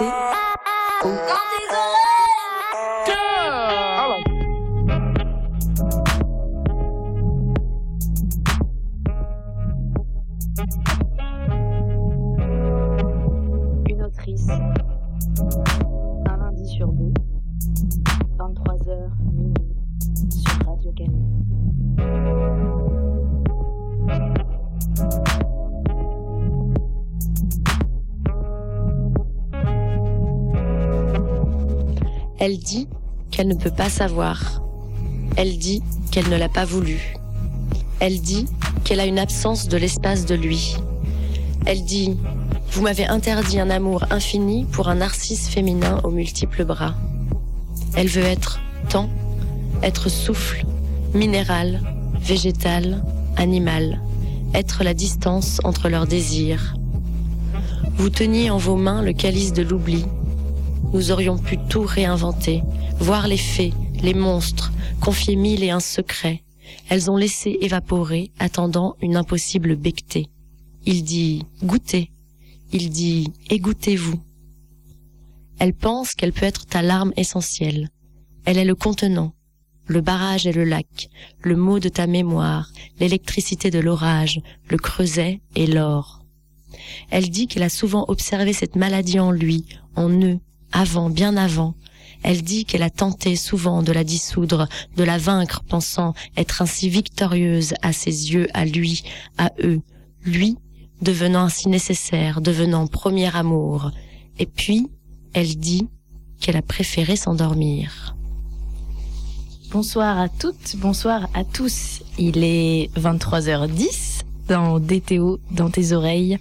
écoutez Une qu'elle ne peut pas savoir. Elle dit qu'elle ne l'a pas voulu. Elle dit qu'elle a une absence de l'espace de lui. Elle dit Vous m'avez interdit un amour infini pour un narcisse féminin aux multiples bras. Elle veut être temps, être souffle, minéral, végétal, animal, être la distance entre leurs désirs. Vous teniez en vos mains le calice de l'oubli, nous aurions pu tout réinventer, voir les fées, les monstres, confier mille et un secrets. Elles ont laissé évaporer, attendant une impossible bectée. Il dit goûtez. Il dit égouttez-vous. Elle pense qu'elle peut être ta larme essentielle. Elle est le contenant, le barrage et le lac, le mot de ta mémoire, l'électricité de l'orage, le creuset et l'or. Elle dit qu'elle a souvent observé cette maladie en lui, en eux, avant, bien avant. Elle dit qu'elle a tenté souvent de la dissoudre, de la vaincre, pensant être ainsi victorieuse à ses yeux, à lui, à eux, lui, devenant ainsi nécessaire, devenant premier amour. Et puis, elle dit qu'elle a préféré s'endormir. Bonsoir à toutes, bonsoir à tous. Il est 23h10 dans DTO, dans tes oreilles.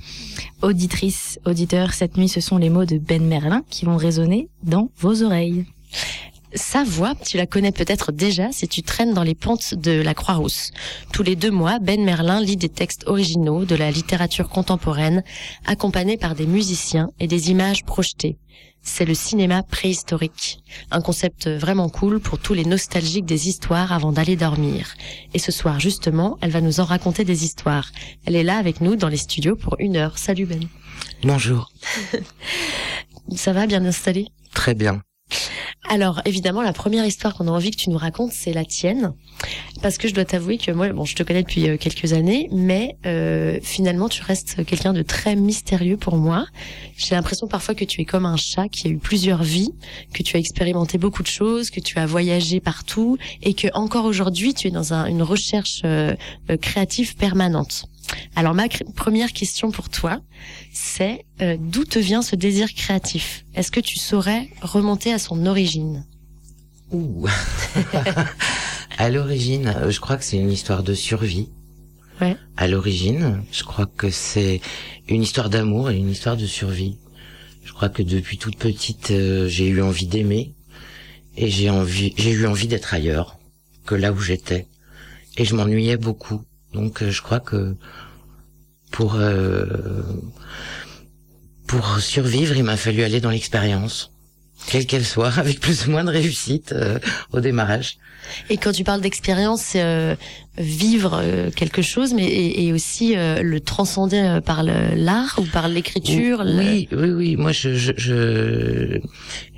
Auditrices, auditeurs, cette nuit, ce sont les mots de Ben Merlin qui vont résonner dans vos oreilles. Sa voix, tu la connais peut-être déjà si tu traînes dans les pentes de la Croix-Rousse. Tous les deux mois, Ben Merlin lit des textes originaux de la littérature contemporaine, accompagnés par des musiciens et des images projetées. C'est le cinéma préhistorique. Un concept vraiment cool pour tous les nostalgiques des histoires avant d'aller dormir. Et ce soir, justement, elle va nous en raconter des histoires. Elle est là avec nous dans les studios pour une heure. Salut Ben. Bonjour. Ça va bien installé? Très bien. Alors évidemment, la première histoire qu'on a envie que tu nous racontes, c'est la tienne, parce que je dois t'avouer que moi, bon, je te connais depuis euh, quelques années, mais euh, finalement, tu restes quelqu'un de très mystérieux pour moi. J'ai l'impression parfois que tu es comme un chat qui a eu plusieurs vies, que tu as expérimenté beaucoup de choses, que tu as voyagé partout, et que encore aujourd'hui, tu es dans un- une recherche euh, euh, créative permanente. Alors ma première question pour toi, c'est euh, d'où te vient ce désir créatif? Est-ce que tu saurais remonter à son origine? Ouh. à l'origine, euh, je crois que c'est une histoire de survie. Ouais. À l'origine, je crois que c'est une histoire d'amour et une histoire de survie. Je crois que depuis toute petite, euh, j'ai eu envie d'aimer et j'ai envie, j'ai eu envie d'être ailleurs que là où j'étais. Et je m'ennuyais beaucoup. Donc, euh, je crois que pour euh, pour survivre, il m'a fallu aller dans l'expérience, quelle qu'elle soit, avec plus ou moins de réussite euh, au démarrage. Et quand tu parles d'expérience, c'est euh, vivre quelque chose, mais et, et aussi le transcender par l'art ou par l'écriture. le- Oui, oui, oui. Moi, je, je,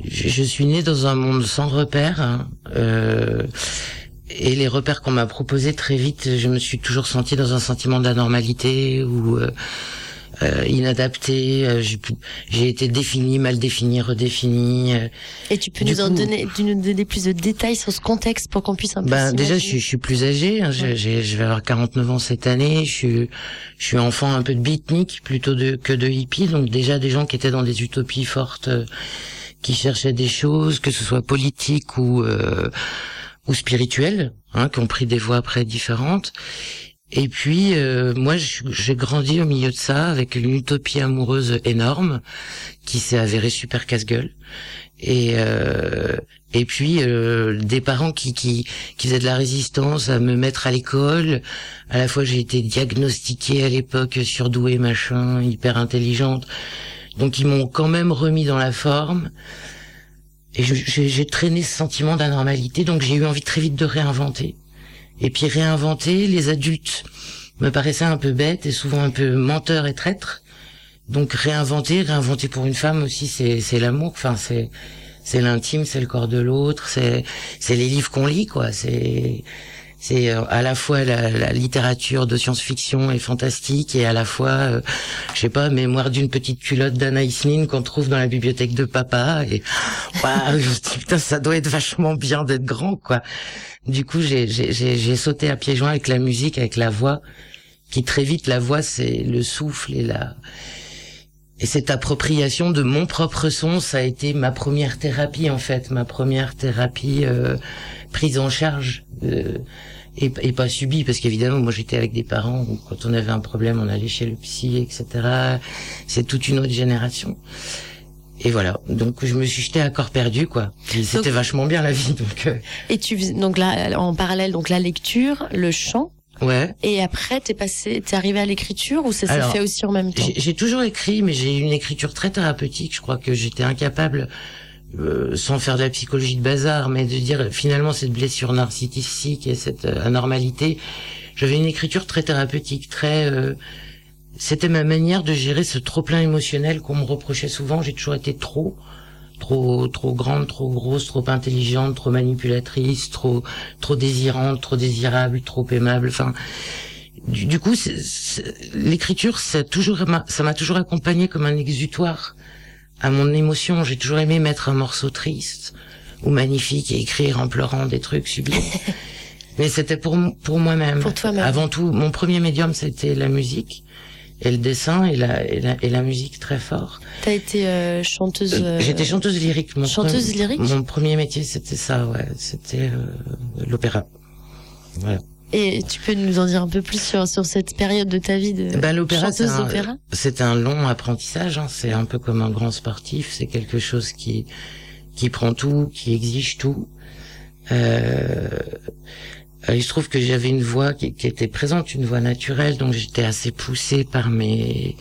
je, suis né dans un monde sans repères. hein. Et les repères qu'on m'a proposés très vite, je me suis toujours senti dans un sentiment d'anormalité ou euh, euh, inadapté. Euh, J'ai été défini, mal défini, redéfini. euh. Et tu peux Du nous en donner, nous donner plus de détails sur ce contexte pour qu'on puisse un peu. Ben déjà, je je suis plus âgé. hein. J'ai- Ouais. je vais avoir 49 ans cette année. Je suis, je suis enfant un peu de beatnik plutôt de, que de hippie. Donc déjà des gens qui étaient dans des utopies fortes, euh, qui cherchaient des choses, que ce soit politiques ou euh, ou spirituelles, hein, qui ont pris des voies après différentes. Et puis euh, moi, j'ai grandi au milieu de ça avec une utopie amoureuse énorme qui s'est avérée super casse-gueule. Et euh, et puis euh, des parents qui, qui qui faisaient de la résistance à me mettre à l'école. À la fois, j'ai été diagnostiquée à l'époque surdouée, machin, hyper intelligente. Donc ils m'ont quand même remis dans la forme. Et j'ai traîné ce sentiment d'anormalité, donc j'ai eu envie très vite de réinventer. Et puis réinventer, les adultes me paraissaient un peu bêtes et souvent un peu menteurs et traîtres. donc réinventer, réinventer pour une femme aussi, c'est c'est l'amour. Enfin, c'est c'est l'intime, c'est le corps de l'autre, c'est c'est les livres qu'on lit, quoi. C'est c'est euh, à la fois la, la littérature de science-fiction et fantastique et à la fois, euh, je sais pas, mémoire d'une petite culotte d'Anaïs Nin qu'on trouve dans la bibliothèque de papa. Et waouh, putain, ça doit être vachement bien d'être grand, quoi. Du coup, j'ai j'ai j'ai sauté à pieds joints avec la musique, avec la voix, qui très vite la voix, c'est le souffle et la et cette appropriation de mon propre son, ça a été ma première thérapie en fait, ma première thérapie euh, prise en charge euh, et, et, pas subie, parce qu'évidemment moi j'étais avec des parents où quand on avait un problème on allait chez le psy, etc. C'est toute une autre génération. Et voilà, donc je me suis jeté à corps perdu, quoi. C'était vachement bien la vie, donc. Euh. Et tu donc là en parallèle donc la lecture, le chant. Ouais. Et après, t'es passé, t'es arrivé à l'écriture ou ça s'est fait aussi en même temps? J'ai toujours écrit, mais j'ai une écriture très thérapeutique. Je crois que j'étais incapable, euh, sans faire de la psychologie de bazar, mais de dire finalement cette blessure narcissique et cette euh, anormalité. J'avais une écriture très thérapeutique, très. Euh, c'était ma manière de gérer ce trop plein émotionnel qu'on me reprochait souvent. J'ai toujours été trop trop trop grande, trop grosse, trop intelligente, trop manipulatrice, trop trop désirante, trop désirable, trop aimable. Enfin, du, du coup, l'écriture, ça toujours ça m'a toujours accompagné comme un exutoire à mon émotion. J'ai toujours aimé mettre un morceau triste ou magnifique et écrire en pleurant des trucs sublimes. Mais c'était pour pour moi-même. Pour toi-même. Avant tout, mon premier médium, c'était la musique et le dessin et la, et la, et la musique très fort. T'as été euh, chanteuse. Euh... J'étais chanteuse lyrique. Mon chanteuse premier, lyrique? Mon premier métier, c'était ça, ouais. C'était euh, l'opéra. Voilà. Et tu peux nous en dire un peu plus sur sur cette période de ta vie de ben, l'opéra, chanteuse d'opéra C'est un long apprentissage. Hein. C'est un peu comme un grand sportif. C'est quelque chose qui qui prend tout, qui exige tout. Euh, euh, il se trouve que j'avais une voix qui, qui, était présente, une voix naturelle, donc j'étais assez poussée par mes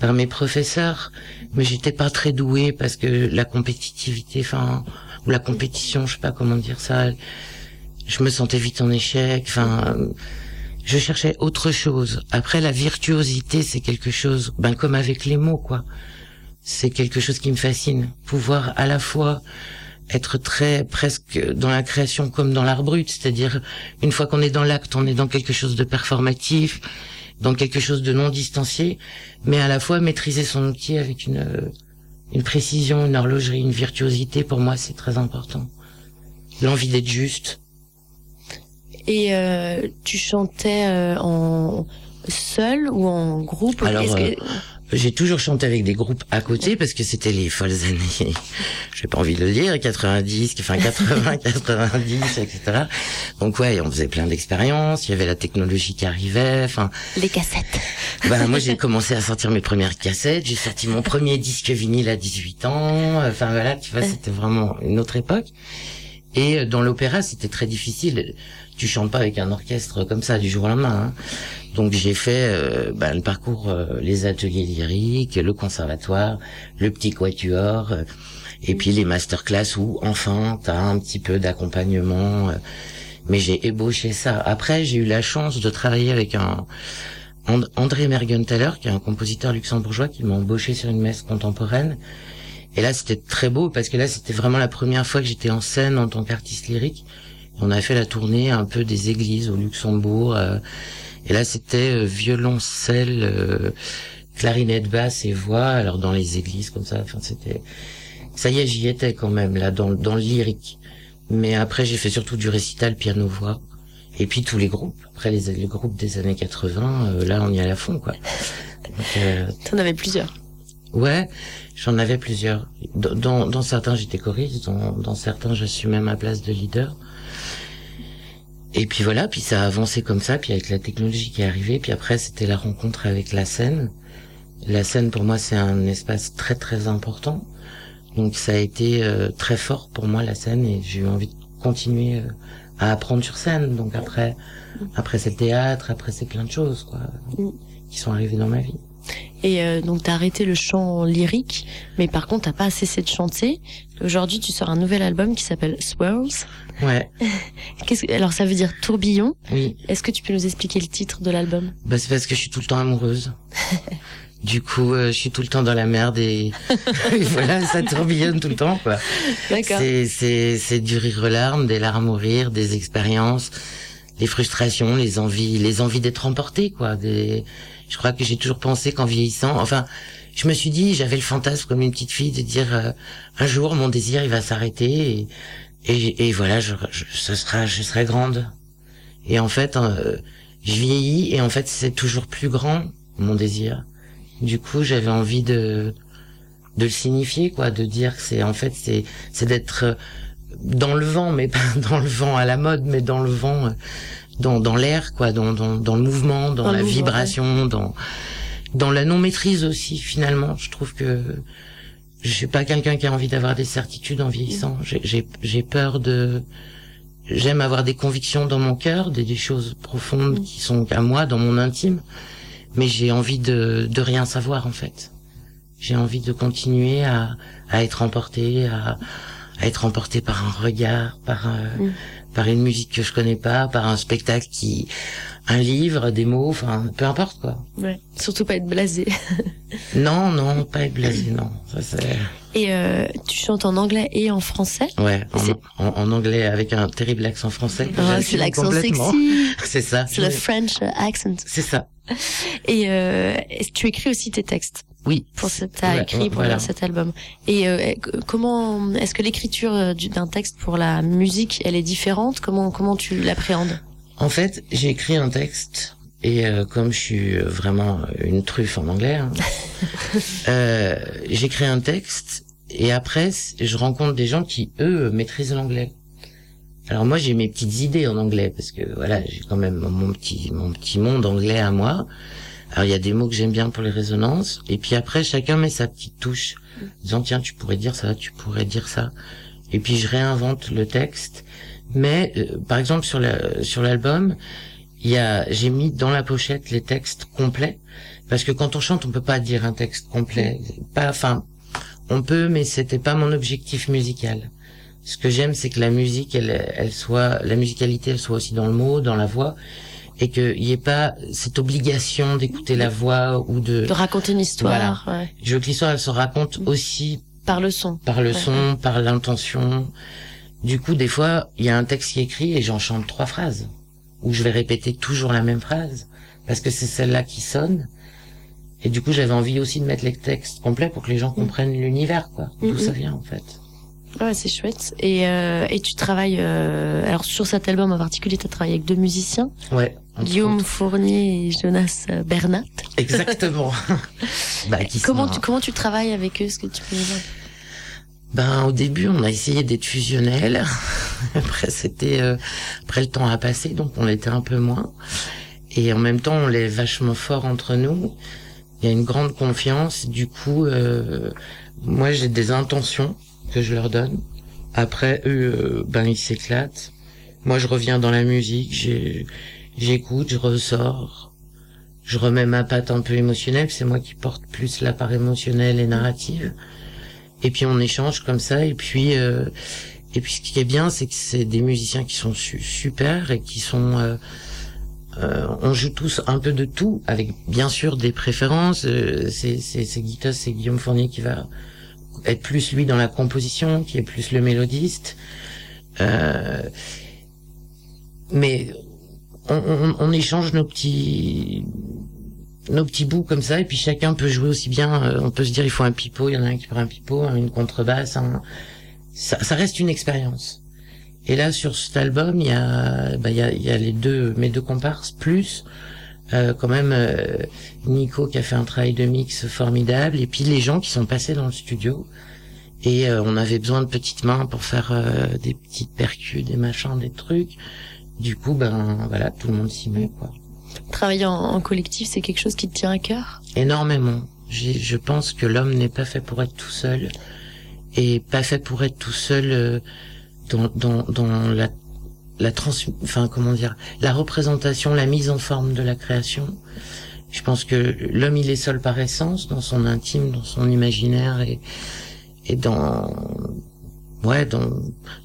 par mes professeurs, mais j'étais pas très douée parce que la compétitivité, enfin ou la compétition, je sais pas comment dire ça, je me sentais vite en échec, enfin je cherchais autre chose. Après la virtuosité, c'est quelque chose, ben comme avec les mots quoi, c'est quelque chose qui me fascine, pouvoir à la fois être très presque dans la création comme dans l'art brut, c'est-à-dire une fois qu'on est dans l'acte, on est dans quelque chose de performatif, dans quelque chose de non distancié, mais à la fois maîtriser son outil avec une une précision, une horlogerie, une virtuosité, pour moi c'est très important. L'envie d'être juste. Et euh, tu chantais euh, en seul ou en groupe? Alors, que... J'ai toujours chanté avec des groupes à côté parce que c'était les folles années, j'ai pas envie de le dire, 90, enfin 80, 90, etc. Donc ouais, on faisait plein d'expériences, il y avait la technologie qui arrivait, enfin... Les cassettes. Ben moi j'ai commencé à sortir mes premières cassettes, j'ai sorti mon premier disque vinyle à 18 ans, enfin voilà, tu vois, c'était vraiment une autre époque. Et dans l'opéra, c'était très difficile. Tu chantes pas avec un orchestre comme ça du jour au lendemain. Hein. Donc j'ai fait euh, ben, le parcours, euh, les ateliers lyriques, le conservatoire, le petit quatuor, euh, et puis les masterclass où enfin t'as un petit peu d'accompagnement. mais j'ai ébauché ça. Après j'ai eu la chance de travailler avec un And- André Mergenthaler, qui est un compositeur luxembourgeois, qui m'a embauché sur une messe contemporaine. Et là c'était très beau parce que là c'était vraiment la première fois que j'étais en scène en tant qu'artiste lyrique. On a fait la tournée un peu des églises au Luxembourg. euh, et là, c'était euh, violoncelle, euh, clarinette basse et voix. Alors dans les églises comme ça, enfin c'était, ça y est, j'y étais quand même là dans dans le lyrique. Mais après, j'ai fait surtout du récital piano voix. Et puis tous les groupes. Après les, les groupes des années 80, euh, là on y allait à fond quoi. Euh, T'en avais plusieurs. ouais, j'en avais plusieurs. Dans, dans, dans certains j'étais choriste, dans, dans certains j'assumais ma place de leader. Et puis voilà, puis ça a avancé comme ça, puis avec la technologie qui est arrivée, puis après c'était la rencontre avec la scène. La scène pour moi c'est un espace très très important. Donc ça a été euh, très fort pour moi la scène et j'ai eu envie de continuer euh, à apprendre sur scène. Donc après après c'est le théâtre, après c'est plein de choses quoi Mm. qui sont arrivées dans ma vie. Et euh, donc t'as arrêté le chant lyrique, mais par contre t'as pas cessé de chanter. Aujourd'hui tu sors un nouvel album qui s'appelle Swirls. Ouais, Qu'est-ce que... Alors ça veut dire tourbillon. oui. Est-ce que tu peux nous expliquer le titre de l'album? Bah c'est parce que je suis tout le temps amoureuse. Du coup, euh, je suis tout le temps dans la merde et, et voilà, ça tourbillonne tout le temps, quoi. D'accord. C'est, c'est, c'est du rire aux larmes, des larmes au rire, des expériences, les frustrations, les envies, les envies d'être emporté, quoi. Des, je crois que j'ai toujours pensé qu'en vieillissant, enfin, je me suis dit, j'avais le fantasme comme une petite fille de dire, euh, un jour, mon désir, il va s'arrêter et, voilà, je, sera, je serai grande. Et en fait, euh, je vieillis et en fait, c'est toujours plus grand, mon désir. Du coup, j'avais envie de, de le signifier, quoi, de dire que c'est, en fait, c'est, c'est d'être euh, dans le vent, mais pas dans le vent à la mode, mais dans le vent, euh, dans, dans l'air, quoi, dans, dans, dans le mouvement, dans, la mouvement, vibration, dans, dans la non maîtrise aussi. Finalement, je trouve que je suis pas quelqu'un qui a envie d'avoir des certitudes en vieillissant. J'ai, peur de, j'aime avoir des convictions dans mon cœur, des, des choses profondes qui sont à moi, dans mon intime, mais j'ai envie de, de rien savoir en fait. J'ai envie de continuer à, à être emporté, à, à être emporté par un regard, par un, Mm. Par une musique que je connais pas, par un spectacle qui, un livre, des mots, enfin, peu importe quoi. Ouais. Surtout pas être blasé. Non, non, pas être blasé, non. Ça c'est, Et euh, tu chantes en anglais et en français? ouais, en, C'est- en, en anglais avec un terrible accent français. c'est l'accent sexy. C'est ça. C'est le French accent. C'est ça. Et euh, tu écris aussi tes textes? Oui. pour ce t'as Ouais, écrit ouais, pour voilà. cet album. Et euh, comment est-ce que l'écriture euh, du- d'un texte pour la musique, elle est différente? Comment comment tu l'appréhendes? En fait, j'ai écrit un texte et euh, comme je suis euh, vraiment une truffe en anglais, hein, euh, j'ai écrit un texte et après je rencontre des gens qui eux maîtrisent l'anglais. Alors moi j'ai mes petites idées en anglais parce que voilà j'ai quand même mon petit mon petit monde anglais à moi. Alors il y a des mots que j'aime bien pour les résonances et puis après chacun met sa petite touche, disant tiens tu pourrais dire ça, tu pourrais dire ça. Et puis je réinvente le texte. Mais euh, par exemple sur la sur l'album, il y a j'ai mis dans la pochette les textes complets parce que quand on chante on peut pas dire un texte complet. Pas enfin on peut mais c'était pas mon objectif musical. Ce que j'aime c'est que la musique elle elle soit la musicalité elle soit aussi dans le mot, dans la voix et qu'il y ait pas cette obligation d'écouter la voix ou de De raconter une histoire ouais, je veux que l'histoire elle se raconte aussi par le son. par le Ouais, son, par l'intention. Du coup, des fois, il y a un texte qui est écrit et j'en chante trois phrases. Ou je vais répéter toujours la même phrase. Parce que c'est celle-là qui sonne. Et du coup, j'avais envie aussi de mettre les textes complets pour que les gens comprennent l'univers, quoi. D'où Mhm. ça vient, en fait. Ouais, c'est chouette. Et euh, et tu travailles euh, alors sur cet album en particulier, tu as travaillé avec deux musiciens, Ouais. Guillaume. Fournier et Jonas euh, Bernat. Exactement. bah, qui Comment sont- tu comment tu travailles avec eux Est-ce que tu peux nous dire Ben au début on a essayé d'être fusionnel. après c'était euh, après le temps a passé donc on l'était un peu moins. Et en même temps on l'est vachement fort entre nous. Il y a une grande confiance. Du coup euh, moi j'ai des intentions que je leur donne. Après eux euh, ben ils s'éclatent. Moi je reviens dans la musique, j'écoute, je ressors. Je remets ma patte un peu émotionnelle, c'est moi qui porte plus la part émotionnelle et narrative. Et puis on échange comme ça. Et puis euh, et puis ce qui est bien, c'est que c'est des musiciens qui sont su- super et qui sont. euh, euh, on joue tous un peu de tout, avec bien sûr des préférences. Euh, c'est c'est Guitos, c'est Guillaume Fournier qui va être plus lui dans la composition, qui est plus le mélodiste. Euh, mais on, on, on échange nos petits nos petits bouts comme ça et puis chacun peut jouer aussi bien euh, on peut se dire il faut un pipeau il y en a un qui prend un pipeau une contrebasse ça, ça reste une expérience. Et là sur cet album il y a bah, y a, il y a les deux mes deux comparses plus euh, quand même euh, Nico qui a fait un travail de mix formidable et puis les gens qui sont passés dans le studio. Et on avait besoin de petites mains pour faire des petites percus des machins des trucs. Du coup ben voilà tout le monde s'y met quoi Travailler en, collectif, c'est quelque chose qui te tient à cœur? Énormément. Je pense que l'homme n'est pas fait pour être tout seul et pas fait pour être tout seul euh, dans, la, trans, enfin comment dire, la représentation, la mise en forme de la création. Je pense que l'homme il est seul par essence, dans son intime, dans son imaginaire et, dans ouais dans,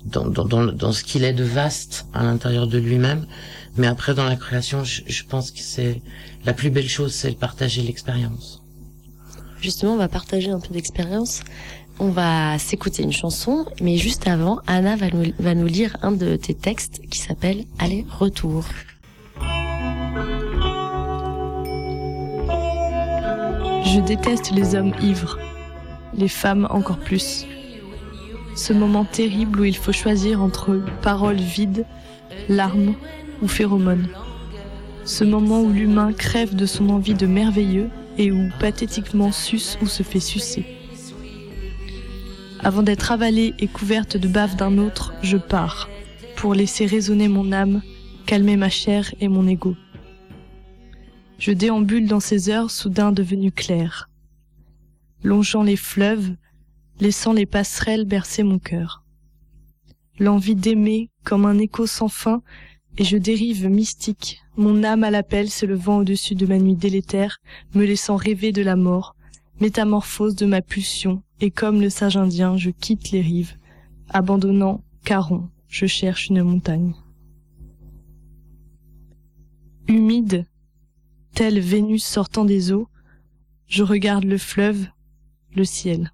dans, dans, dans ce qu'il est de vaste à l'intérieur de lui-même. Mais après dans la création, je, je pense que c'est la plus belle chose, c'est de partager l'expérience. justement, on va partager un peu d'expérience. On va s'écouter une chanson, mais juste avant, Anna va nous, va nous lire un de tes textes qui s'appelle Aller-retour. Je déteste les hommes ivres, les femmes encore plus. Ce moment terrible où il faut choisir entre paroles vides, larmes ou phéromones. Ce moment où l'humain crève de son envie de merveilleux et où pathétiquement suce ou se fait sucer. Avant d'être avalée et couverte de bave d'un autre, je pars, pour laisser résonner mon âme, calmer ma chair et mon ego. Je déambule dans ces heures soudain devenues claires, longeant les fleuves, laissant les passerelles bercer mon cœur. L'envie d'aimer comme un écho sans fin, et je dérive mystique, mon âme à l'appel s'élevant au-dessus de ma nuit délétère, me laissant rêver de la mort, métamorphose de ma pulsion, et comme le sage indien, je quitte les rives, abandonnant Caron, je cherche une montagne. Humide, telle Vénus sortant des eaux, je regarde le fleuve, le ciel.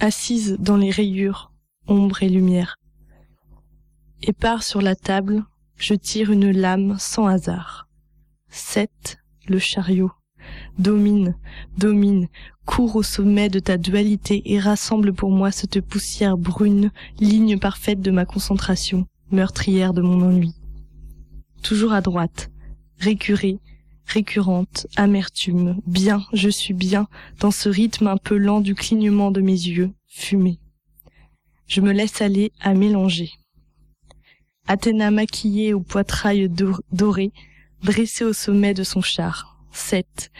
Assise dans les rayures, ombre et lumière. Et part sur la table, je tire une lame sans hasard. Sept, le chariot. Domine, domine, cours au sommet de ta dualité et rassemble pour moi cette poussière brune, ligne parfaite de ma concentration, meurtrière de mon ennui. Toujours à droite, récurrée, récurrente, amertume, bien, je suis bien, dans ce rythme un peu lent du clignement de mes yeux, fumé. Je me laisse aller à mélanger. Athéna maquillée au poitrail doré, dressée au sommet de son char. Sept,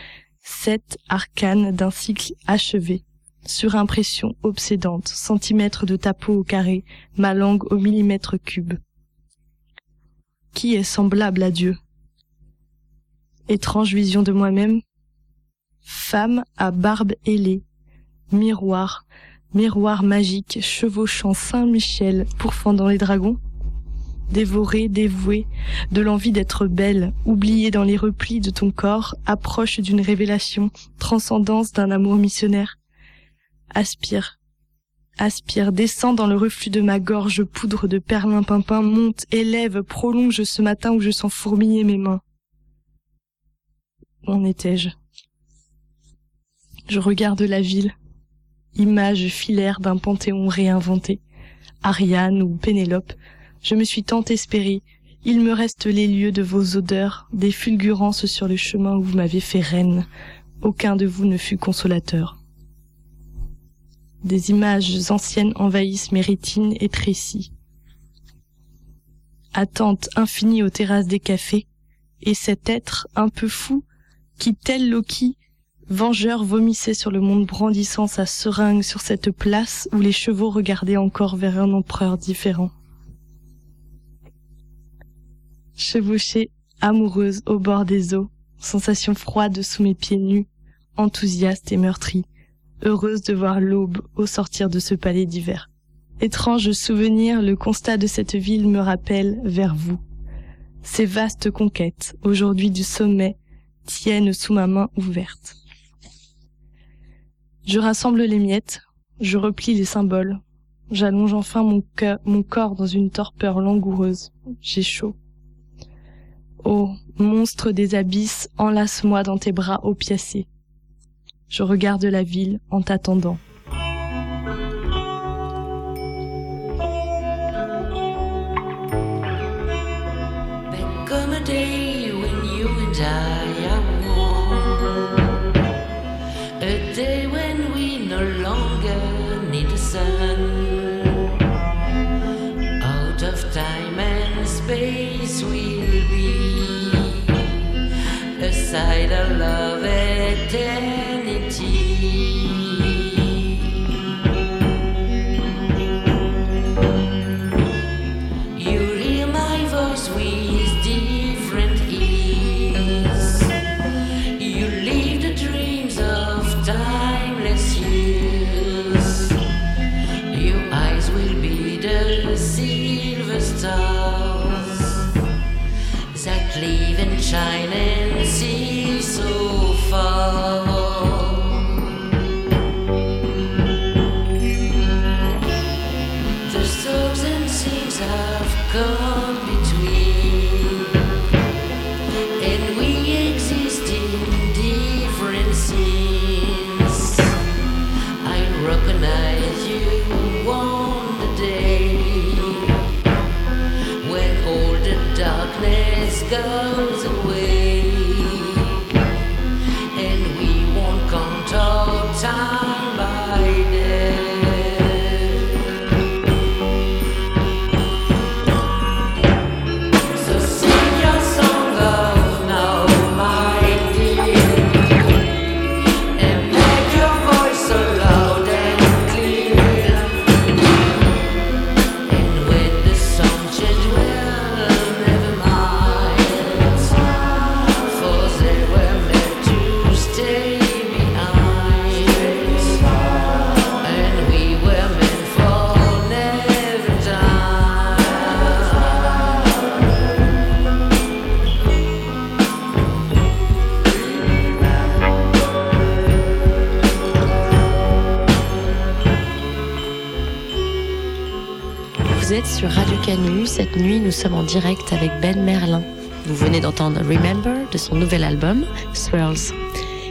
sept arcanes d'un cycle achevé. Surimpression obsédante, centimètres de tapeau au carré, ma langue au millimètre cube. Qui est semblable à Dieu? Étrange vision de moi-même. Femme à barbe ailée, miroir, miroir magique, chevauchant Saint-Michel, pourfendant les dragons dévorée, dévouée, de l'envie d'être belle, oubliée dans les replis de ton corps, approche d'une révélation, transcendance d'un amour missionnaire. Aspire, aspire, descend dans le reflux de ma gorge, poudre de perlimpinpin, monte, élève, prolonge ce matin où je sens fourmiller mes mains. Où en étais-je? Je regarde la ville, image filaire d'un panthéon réinventé. Ariane ou Pénélope, je me suis tant espérée. Il me reste les lieux de vos odeurs, des fulgurances sur le chemin où vous m'avez fait reine. Aucun de vous ne fut consolateur. Des images anciennes envahissent mes rétines et trécis. Attente infinie aux terrasses des cafés, et cet être un peu fou, qui tel Loki, vengeur vomissait sur le monde brandissant sa seringue sur cette place où les chevaux regardaient encore vers un empereur différent chevauchée, amoureuse au bord des eaux, sensation froide sous mes pieds nus, enthousiaste et meurtrie, heureuse de voir l'aube au sortir de ce palais d'hiver. Étrange souvenir, le constat de cette ville me rappelle vers vous. Ces vastes conquêtes, aujourd'hui du sommet, tiennent sous ma main ouverte. Je rassemble les miettes, je replie les symboles, j'allonge enfin mon, mon corps dans une torpeur langoureuse. J'ai chaud. Ô monstre des abysses, enlace-moi dans tes bras opiacés. Je regarde la ville en t'attendant. side a love. Nous sommes en direct avec Ben Merlin. Vous venez d'entendre Remember de son nouvel album, Swirls.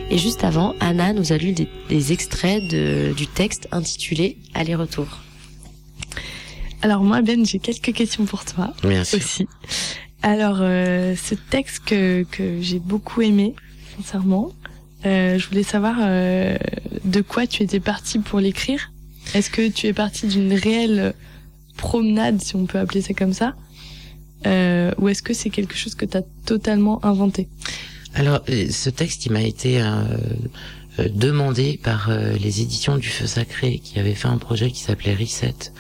Et juste avant, Anna nous a lu des, des extraits de, du texte intitulé Aller-retour. Alors moi, Ben, j'ai quelques questions pour toi Bien sûr. aussi. Alors, euh, ce texte que, que j'ai beaucoup aimé, sincèrement, euh, je voulais savoir euh, de quoi tu étais parti pour l'écrire? Est-ce que tu es parti d'une réelle promenade, si on peut appeler ça comme ça, euh, ou est-ce que c'est quelque chose que tu as totalement inventé? Alors, euh, ce texte, il m'a été euh, euh, demandé par euh, les éditions du Feu Sacré, qui avaient fait un projet qui s'appelait Reset,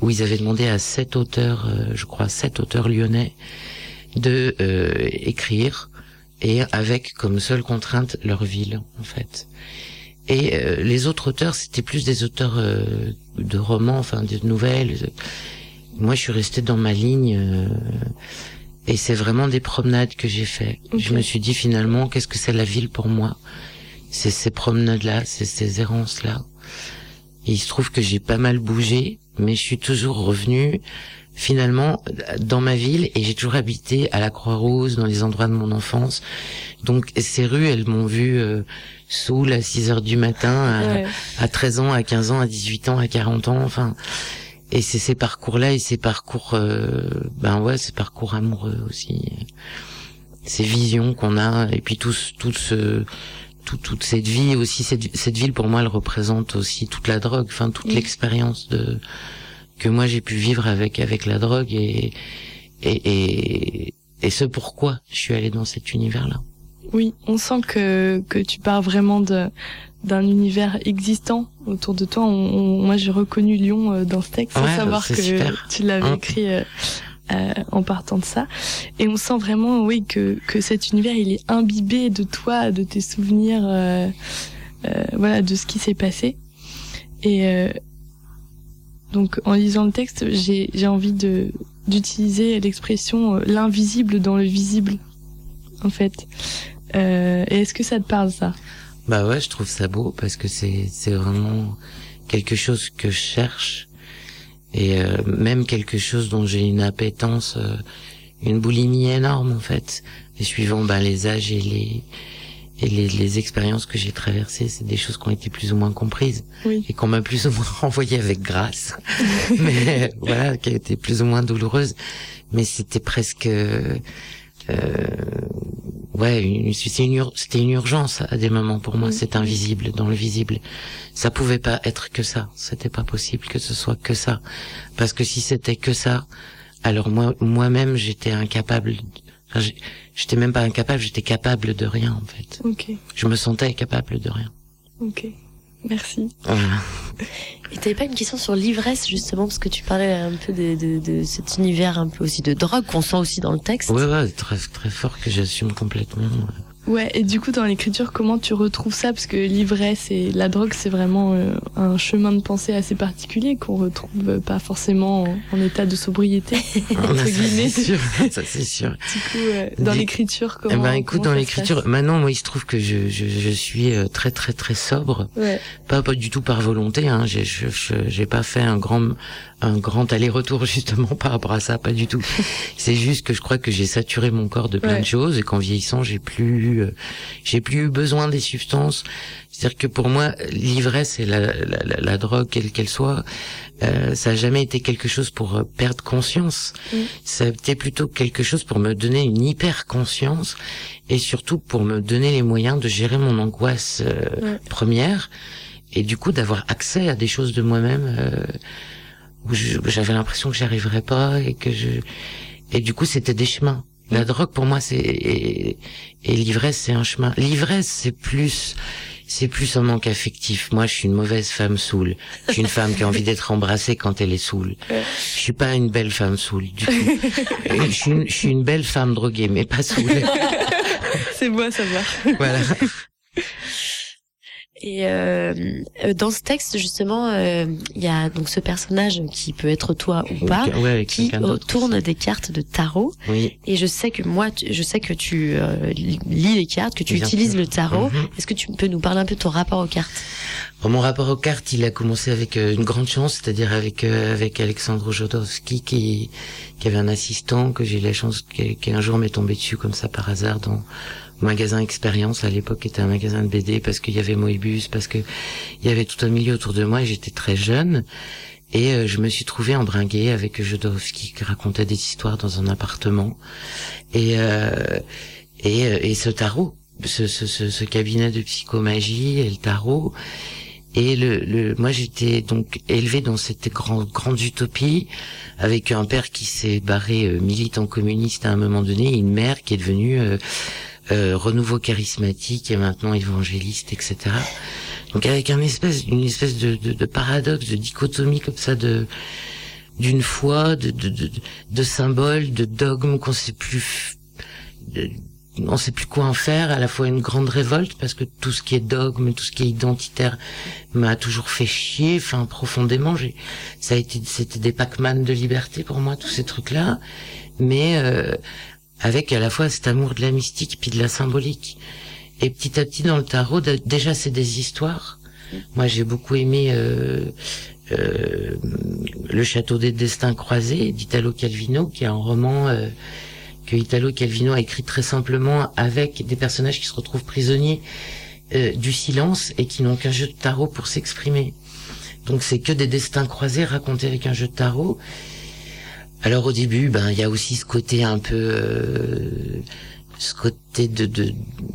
où ils avaient demandé à sept auteurs, euh, je crois sept auteurs lyonnais, de écrire et avec comme seule contrainte leur ville, en fait. Et les autres auteurs, c'était plus des auteurs de romans, enfin de nouvelles. Moi, je suis restée dans ma ligne. euh, et c'est vraiment des promenades que j'ai fait. Je me suis dit finalement, qu'est-ce que c'est la ville pour moi? C'est ces promenades-là, c'est ces errances-là. Et il se trouve que j'ai pas mal bougé, mais je suis toujours revenue finalement dans ma ville et j'ai toujours habité à la Croix-Rousse, dans les endroits de mon enfance. Donc ces rues, elles m'ont vu euh, saoul à 6 heures du matin, à, Ouais. à 13 ans, à 15 ans, à 18 ans, à 40 ans, enfin. Et c'est ces parcours-là et ces parcours, euh, ben ouais, ces parcours amoureux aussi, ces visions qu'on a et puis tout, ce- tout ce, tout, toute cette vie aussi, cette, cette ville pour moi, elle représente aussi toute la drogue, enfin toute l'expérience de que moi j'ai pu vivre avec avec la drogue et et et, et ce pourquoi je suis allé dans cet univers-là. Oui, on sent que, que tu pars vraiment de d'un univers existant autour de toi. On, on- moi, j'ai reconnu Lyon euh, dans ce texte sans savoir que super. tu l'avais Hein. écrit euh, euh, en partant de ça. Et on sent vraiment, oui, que, que cet univers, il est imbibé de toi, de tes souvenirs, euh, euh, voilà, de ce qui s'est passé. Et donc, en lisant le texte, j'ai j'ai envie de d'utiliser l'expression l'invisible dans le visible, en fait. Et est-ce que ça te parle ça? Bah ouais, je trouve ça beau parce que c'est c'est vraiment quelque chose que je cherche et euh, même quelque chose dont j'ai une appétence, euh, une boulimie énorme en fait. Et suivant bah, les âges et les et les, les expériences que j'ai traversées, c'est des choses qui ont été plus ou moins comprises Oui. et qu'on m'a plus ou moins renvoyées avec grâce, mais voilà, qui a été plus ou moins douloureuse. Mais c'était presque euh, ouais, une ur- c'était une urgence à des moments pour moi. Mm. C'est invisible dans le visible. Ça pouvait pas être que ça. C'était pas possible que ce soit que ça, parce que si c'était que ça, alors moi moi-même j'étais incapable. enfin, j'étais même pas incapable, j'étais capable de rien en fait. Ok, Je me sentais capable de rien. ok. Merci. Et t'avais pas une question sur l'ivresse justement parce que tu parlais un peu de, de, de cet univers un peu aussi de drogue qu'on sent aussi dans le texte. Ouais ouais, très très fort que j'assume complètement. Ouais, et du coup, dans l'écriture, comment tu retrouves ça? Parce que l'ivresse et la drogue, c'est vraiment euh, un chemin de pensée assez particulier qu'on retrouve euh, pas forcément en, en état de sobriété. ça guillemets. c'est sûr, ça c'est sûr. Du coup, euh, dans l'écriture, Eh comment ben écoute, comment dans ça l'écriture, maintenant moi il se trouve que je je, je suis très très très sobre. Ouais, pas pas du tout par volonté hein j'ai je- j'ai pas fait un grand un grand aller-retour justement par rapport à ça pas du tout c'est juste que je crois que j'ai saturé mon corps de plein Ouais. de choses et qu'en vieillissant j'ai plus euh, j'ai plus eu besoin des substances c'est-à-dire que pour moi l'ivresse et la, la, la, la drogue quelle qu'elle soit euh, ça a jamais été quelque chose pour euh, perdre conscience ça a été plutôt quelque chose pour me donner une hyper conscience et surtout pour me donner les moyens de gérer mon angoisse euh, Ouais. première et du coup d'avoir accès à des choses de moi-même euh, où j'avais l'impression que j'y arriverais pas et que je et du coup c'était des chemins la drogue pour moi c'est et, et l'ivresse c'est un chemin l'ivresse c'est plus c'est plus un manque affectif. Moi, je suis une mauvaise femme saoule. Je suis une femme qui a envie d'être embrassée quand elle est saoule. Je suis pas une belle femme saoule du tout. Et je, suis une, je suis une belle femme droguée, mais pas saoule. c'est beau à savoir. voilà. Et euh, euh, dans ce texte, justement, euh, il y a donc ce personnage qui peut être toi ou pas, Ouais, qui tourne aussi. des cartes de tarot. Oui. Et je sais que moi, tu- je sais que tu euh, lis les cartes, que tu Bien utilises sûr. le tarot. Mhm. Est-ce que tu peux nous parler un peu de ton rapport aux cartes? Bon, mon rapport aux cartes, il a commencé avec une grande chance, c'est-à-dire avec avec Alexandre Jodorowsky, qui qui avait un assistant que j'ai eu la chance qui, qui un jour m'est tombé dessus comme ça par hasard dans magasin Expérience à l'époque était un magasin de BD parce qu'il y avait Moebius parce que il y avait tout un milieu autour de moi et j'étais très jeune. Et euh, je me suis trouvé embringué avec Jodorowsky qui racontait des histoires dans un appartement. Et euh, et, euh, et ce tarot ce, ce, ce, cabinet de psychomagie et le tarot. Et le, le moi j'étais donc élevé dans cette grande grande utopie avec un père qui s'est barré euh, militant communiste à un moment donné et une mère qui est devenue euh, euh, renouveau charismatique et maintenant évangéliste etc donc avec un espèce une espèce de, de, de paradoxe de dichotomie comme ça de d'une foi de de, de, de symboles de dogmes qu'on sait plus de- on sait plus quoi en faire, à la fois une grande révolte parce que tout ce qui est dogme, tout ce qui est identitaire m'a toujours fait chier, enfin profondément. J'ai, ça a été, c'était des Pac-Man de liberté pour moi, tous ces trucs-là, mais euh, avec à la fois cet amour de la mystique puis de la symbolique. Et petit à petit dans le tarot, déjà c'est des histoires. Moi j'ai beaucoup aimé euh, euh, le Château des Destins Croisés d'Italo Calvino, qui est un roman. euh, que Italo Calvino a écrit très simplement avec des personnages qui se retrouvent prisonniers euh, du silence et qui n'ont qu'un jeu de tarot pour s'exprimer. Donc c'est que des destins croisés racontés avec un jeu de tarot. Alors au début, ben il y a aussi ce côté un peu, euh, ce côté de, de,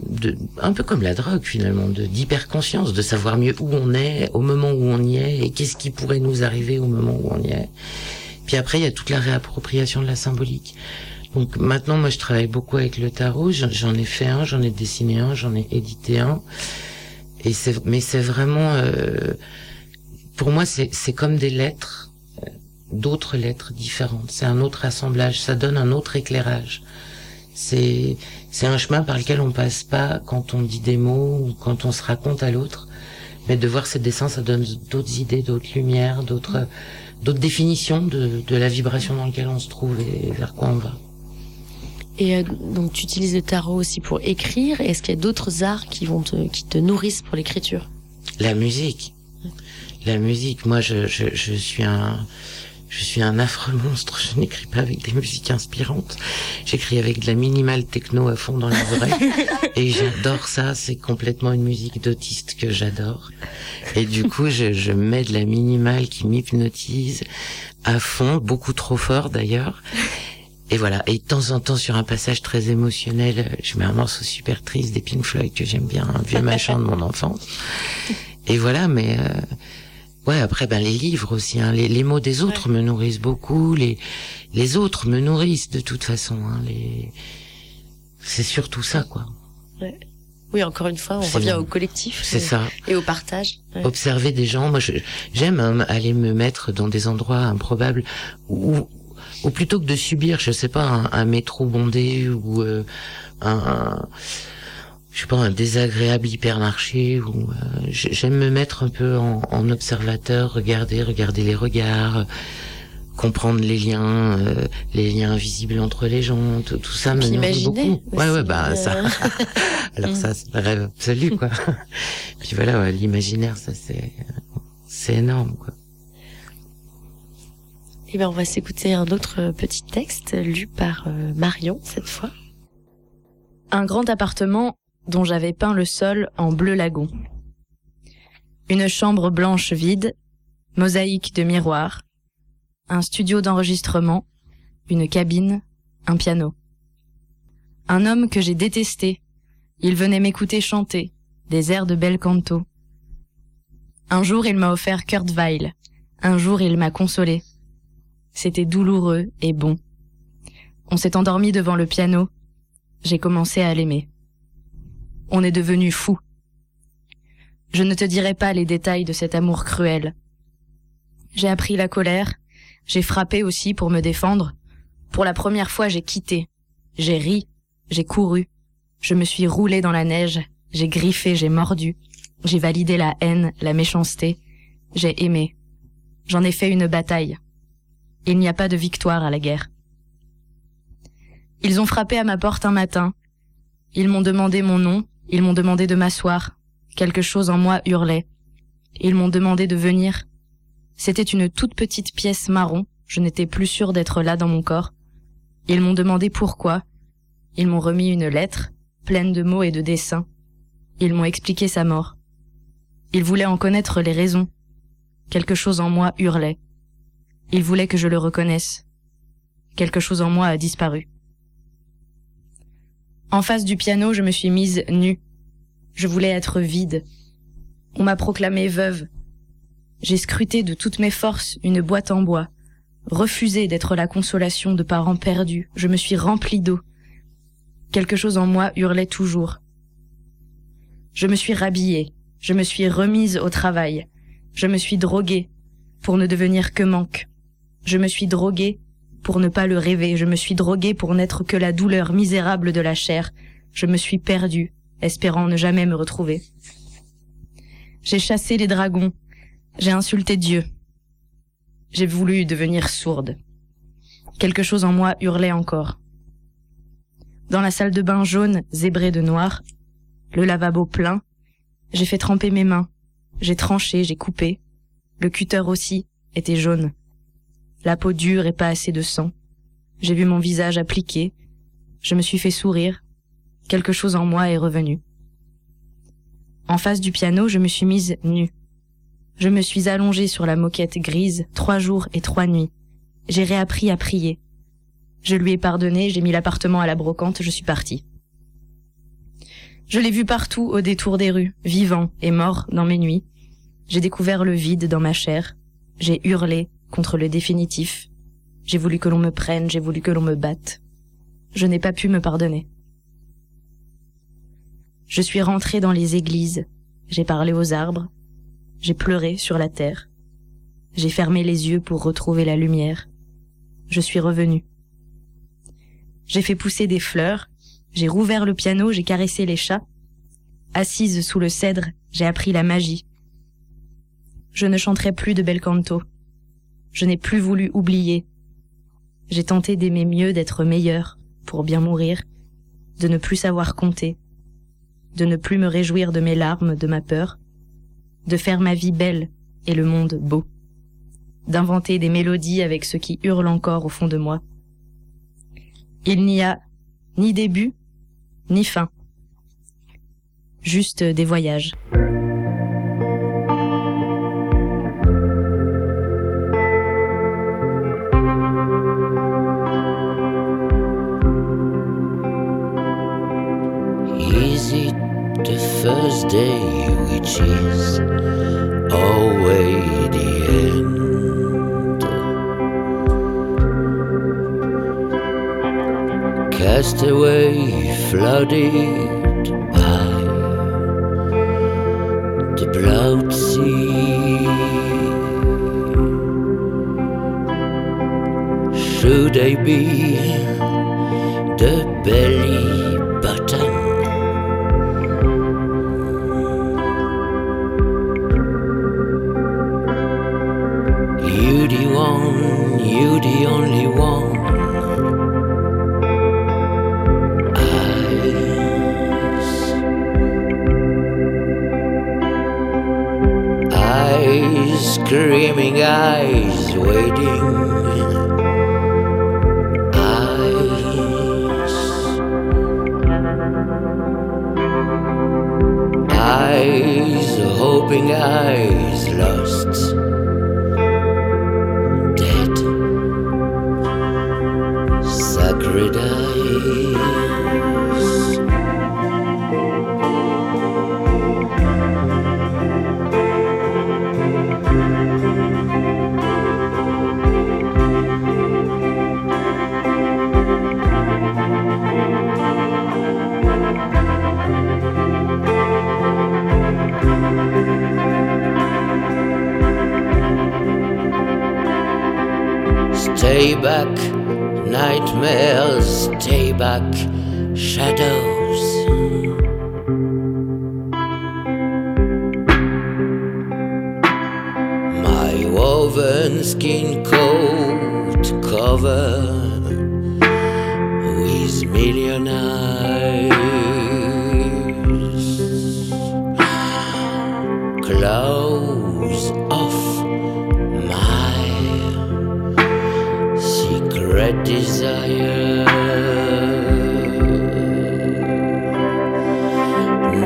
de, un peu comme la drogue finalement, de d'hyperconscience, de savoir mieux où on est au moment où on y est et qu'est-ce qui pourrait nous arriver au moment où on y est. Puis après, il y a toute la réappropriation de la symbolique. Donc maintenant, moi, je travaille beaucoup avec le tarot. J'en ai fait un, j'en ai dessiné un, j'en ai édité un. Et c'est, mais c'est vraiment, euh, pour moi, c'est, comme des lettres, d'autres lettres différentes. C'est un autre assemblage. Ça donne un autre éclairage. C'est, c'est un chemin par lequel on passe pas quand on dit des mots ou quand on se raconte à l'autre. Mais de voir ces dessins, ça donne d'autres idées, d'autres lumières, d'autres, d'autres définitions de, de la vibration dans laquelle on se trouve et vers quoi on va. Et euh, donc tu utilises le tarot aussi pour écrire. Est-ce qu'il y a d'autres arts qui vont te, qui te nourrissent pour l'écriture? La musique. La musique. Moi, je, je, je suis un, je suis un affreux monstre. Je n'écris pas avec des musiques inspirantes. J'écris avec de la minimale techno à fond dans les oreilles. Et j'adore ça. C'est complètement une musique d'autiste que j'adore. Et du coup, je, je mets de la minimale qui m'hypnotise à fond, beaucoup trop fort d'ailleurs. Et voilà. Et de temps en temps, sur un passage très émotionnel, je mets un morceau super triste des Pink Floyd que j'aime bien, un vieux machin de mon enfance. Et voilà, mais euh, ouais. Après, ben les livres aussi. Hein, les, les mots des autres me nourrissent beaucoup. Les les autres me nourrissent de toute façon. Hein, les c'est surtout ça, quoi. Oui, encore une fois, on revient bien. au collectif C'est et, ça. et au partage. Ouais. observer des gens. Moi, j'aime hein, aller me mettre dans des endroits improbables où, ou plutôt que de subir, je sais pas, un, un métro bondé ou euh, un, un- je sais pas, un désagréable hypermarché. Ou euh, j'ai- j'aime me mettre un peu en, en observateur, regarder, regarder les regards. euh, comprendre les liens, euh, les liens invisibles entre les gens, tout, tout ça me nourrit beaucoup. Ouais, aussi, ouais, bah euh, ça. Alors ça, c'est le rêve absolu, quoi. Puis voilà, ouais, l'imaginaire, ça c'est, c'est énorme, quoi. Eh ben, on va s'écouter un autre petit texte lu par euh, Marion cette fois. Un grand appartement dont j'avais peint le sol en bleu lagon. Une chambre blanche vide, mosaïque de miroirs, un studio d'enregistrement, une cabine, un piano. Un homme que j'ai détesté. Il venait m'écouter chanter des airs de bel canto. Un jour, il m'a offert Kurt Weill. Un jour, il m'a consolé. C'était douloureux et bon. On s'est endormi devant le piano. J'ai commencé à l'aimer. On est devenu fou. Je ne te dirai pas les détails de cet amour cruel. J'ai appris la colère, j'ai frappé aussi pour me défendre. Pour la première fois, j'ai quitté. J'ai ri, j'ai couru. Je me suis roulé dans la neige, j'ai griffé, j'ai mordu. J'ai validé la haine, la méchanceté. J'ai aimé. J'en ai fait une bataille. Il n'y a pas de victoire à la guerre. Ils ont frappé à ma porte un matin. Ils m'ont demandé mon nom, ils m'ont demandé de m'asseoir. Quelque chose en moi hurlait. Ils m'ont demandé de venir. C'était une toute petite pièce marron, je n'étais plus sûre d'être là dans mon corps. Ils m'ont demandé pourquoi. Ils m'ont remis une lettre, pleine de mots et de dessins. Ils m'ont expliqué sa mort. Ils voulaient en connaître les raisons. Quelque chose en moi hurlait. Ils voulaient que je le reconnaisse. Quelque chose en moi a disparu. En face du piano, je me suis mise nue. Je voulais être vide. On m'a proclamée veuve. J'ai scruté de toutes mes forces une boîte en bois. Refusé d'être la consolation de parents perdus, je me suis remplie d'eau. Quelque chose en moi hurlait toujours. Je me suis rhabillée, je me suis remise au travail, je me suis droguée pour ne devenir que manque. Je me suis droguée pour ne pas le rêver, je me suis droguée pour n'être que la douleur misérable de la chair. Je me suis perdue, espérant ne jamais me retrouver. J'ai chassé les dragons, j'ai insulté Dieu. J'ai voulu devenir sourde. Quelque chose en moi hurlait encore. Dans la salle de bain jaune, zébrée de noir, le lavabo plein, j'ai fait tremper mes mains, j'ai tranché, j'ai coupé. Le cutter aussi était jaune. La peau dure et pas assez de sang. J'ai vu mon visage appliqué. Je me suis fait sourire. Quelque chose en moi est revenu. En face du piano, je me suis mise nue. Je me suis allongée sur la moquette grise trois jours et trois nuits. J'ai réappris à prier. Je lui ai pardonné, j'ai mis l'appartement à la brocante, je suis partie. Je l'ai vu partout au détour des rues, vivant et mort dans mes nuits. J'ai découvert le vide dans ma chair. J'ai hurlé contre le définitif. J'ai voulu que l'on me prenne, j'ai voulu que l'on me batte. Je n'ai pas pu me pardonner. Je suis rentrée dans les églises. J'ai parlé aux arbres. J'ai pleuré sur la terre. J'ai fermé les yeux pour retrouver la lumière. Je suis revenue. J'ai fait pousser des fleurs. J'ai rouvert le piano, j'ai caressé les chats. Assise sous le cèdre, j'ai appris la magie. Je ne chanterai plus de bel canto. Je n'ai plus voulu oublier. J'ai tenté d'aimer mieux, d'être meilleur, pour bien mourir, de ne plus savoir compter, de ne plus me réjouir de mes larmes, de ma peur, de faire ma vie belle et le monde beau, d'inventer des mélodies avec ce qui hurle encore au fond de moi. Il n'y a ni début, ni fin, juste des voyages. Day which is always the end? Cast away, flooded by the blood sea. Should I be the belly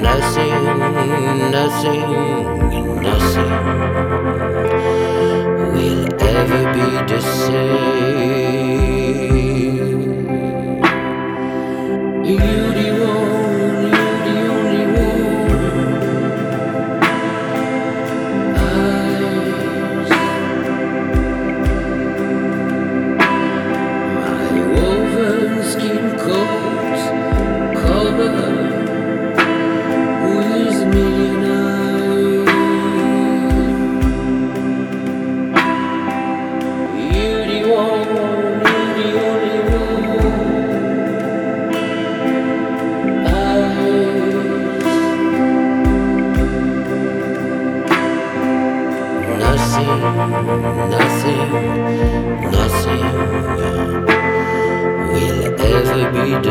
Nothing, nothing, nothing will ever be the same.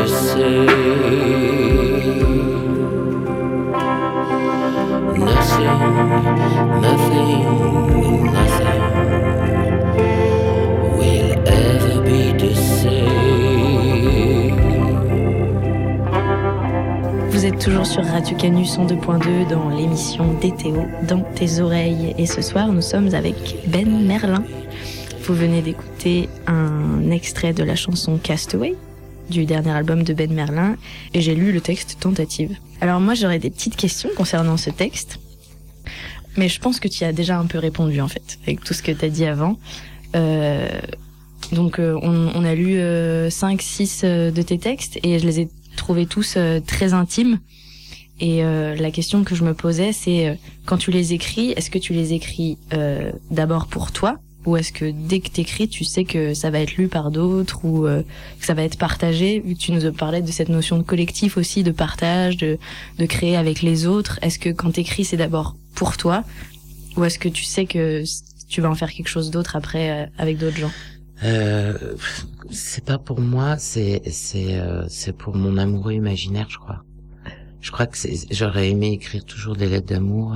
Same. Nothing, nothing, nothing will ever be the. Vous êtes toujours sur Radio Canus en 2.2 dans l'émission DTO dans tes oreilles. Et ce soir, nous sommes avec Ben Merlin. Vous venez d'écouter un extrait de la chanson Castaway du dernier album de Ben Merlin et j'ai lu le texte Tentative. Alors moi, j'aurais des petites questions concernant ce texte. Mais je pense que tu as déjà un peu répondu en fait, avec tout ce que tu as dit avant. Euh, donc euh, on, a lu 5, 6 de tes textes et je les ai trouvés tous euh, très intimes. Et euh, la question que je me posais, c'est euh, quand tu les écris, est-ce que tu les écris euh, d'abord pour toi ou est-ce que dès que t'écris, tu sais que ça va être lu par d'autres ou euh, que ça va être partagé? Tu nous parlais de cette notion de collectif aussi, de partage, de, de créer avec les autres. Est-ce que quand t'écris, c'est d'abord pour toi? Ou est-ce que tu sais que tu vas en faire quelque chose d'autre après euh, avec d'autres gens? Euh, c'est pas pour moi, c'est c'est euh, c'est pour mon amoureux imaginaire, je crois. Je crois que j'aurais aimé écrire toujours des lettres d'amour.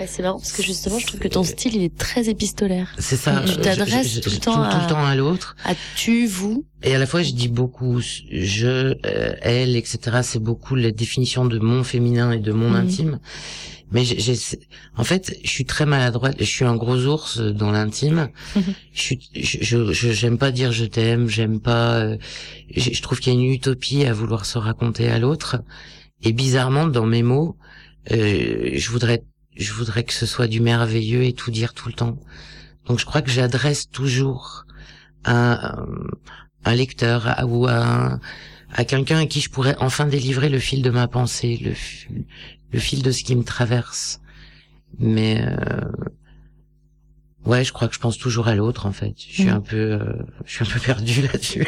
Ouais, c'est marrant parce que justement, je trouve que ton style, il est très épistolaire. c'est ça. Tu t'adresses tout le temps tout, à- le temps à l'autre. À tu, vous. Et à la fois, je dis beaucoup je, euh, elle, etc. C'est beaucoup la définition de mon féminin et de mon Mhm. intime. Mais j'ai, en fait, je suis très maladroite. Je suis un gros ours dans l'intime. Mhm. Je suis, je, j'aime pas dire je t'aime. J'aime pas. euh, je, je trouve qu'il y a une utopie à vouloir se raconter à l'autre. Et bizarrement, dans mes mots, euh, je voudrais, je voudrais que ce soit du merveilleux et tout dire tout le temps. Donc, je crois que j'adresse toujours un, un lecteur à- ou à, un- à quelqu'un à qui je pourrais enfin délivrer le fil de ma pensée, le, fil- le fil de ce qui me traverse. Mais euh, ouais, je crois que je pense toujours à l'autre en fait. Je suis Mhm. un peu, euh, je suis un peu perdu là-dessus.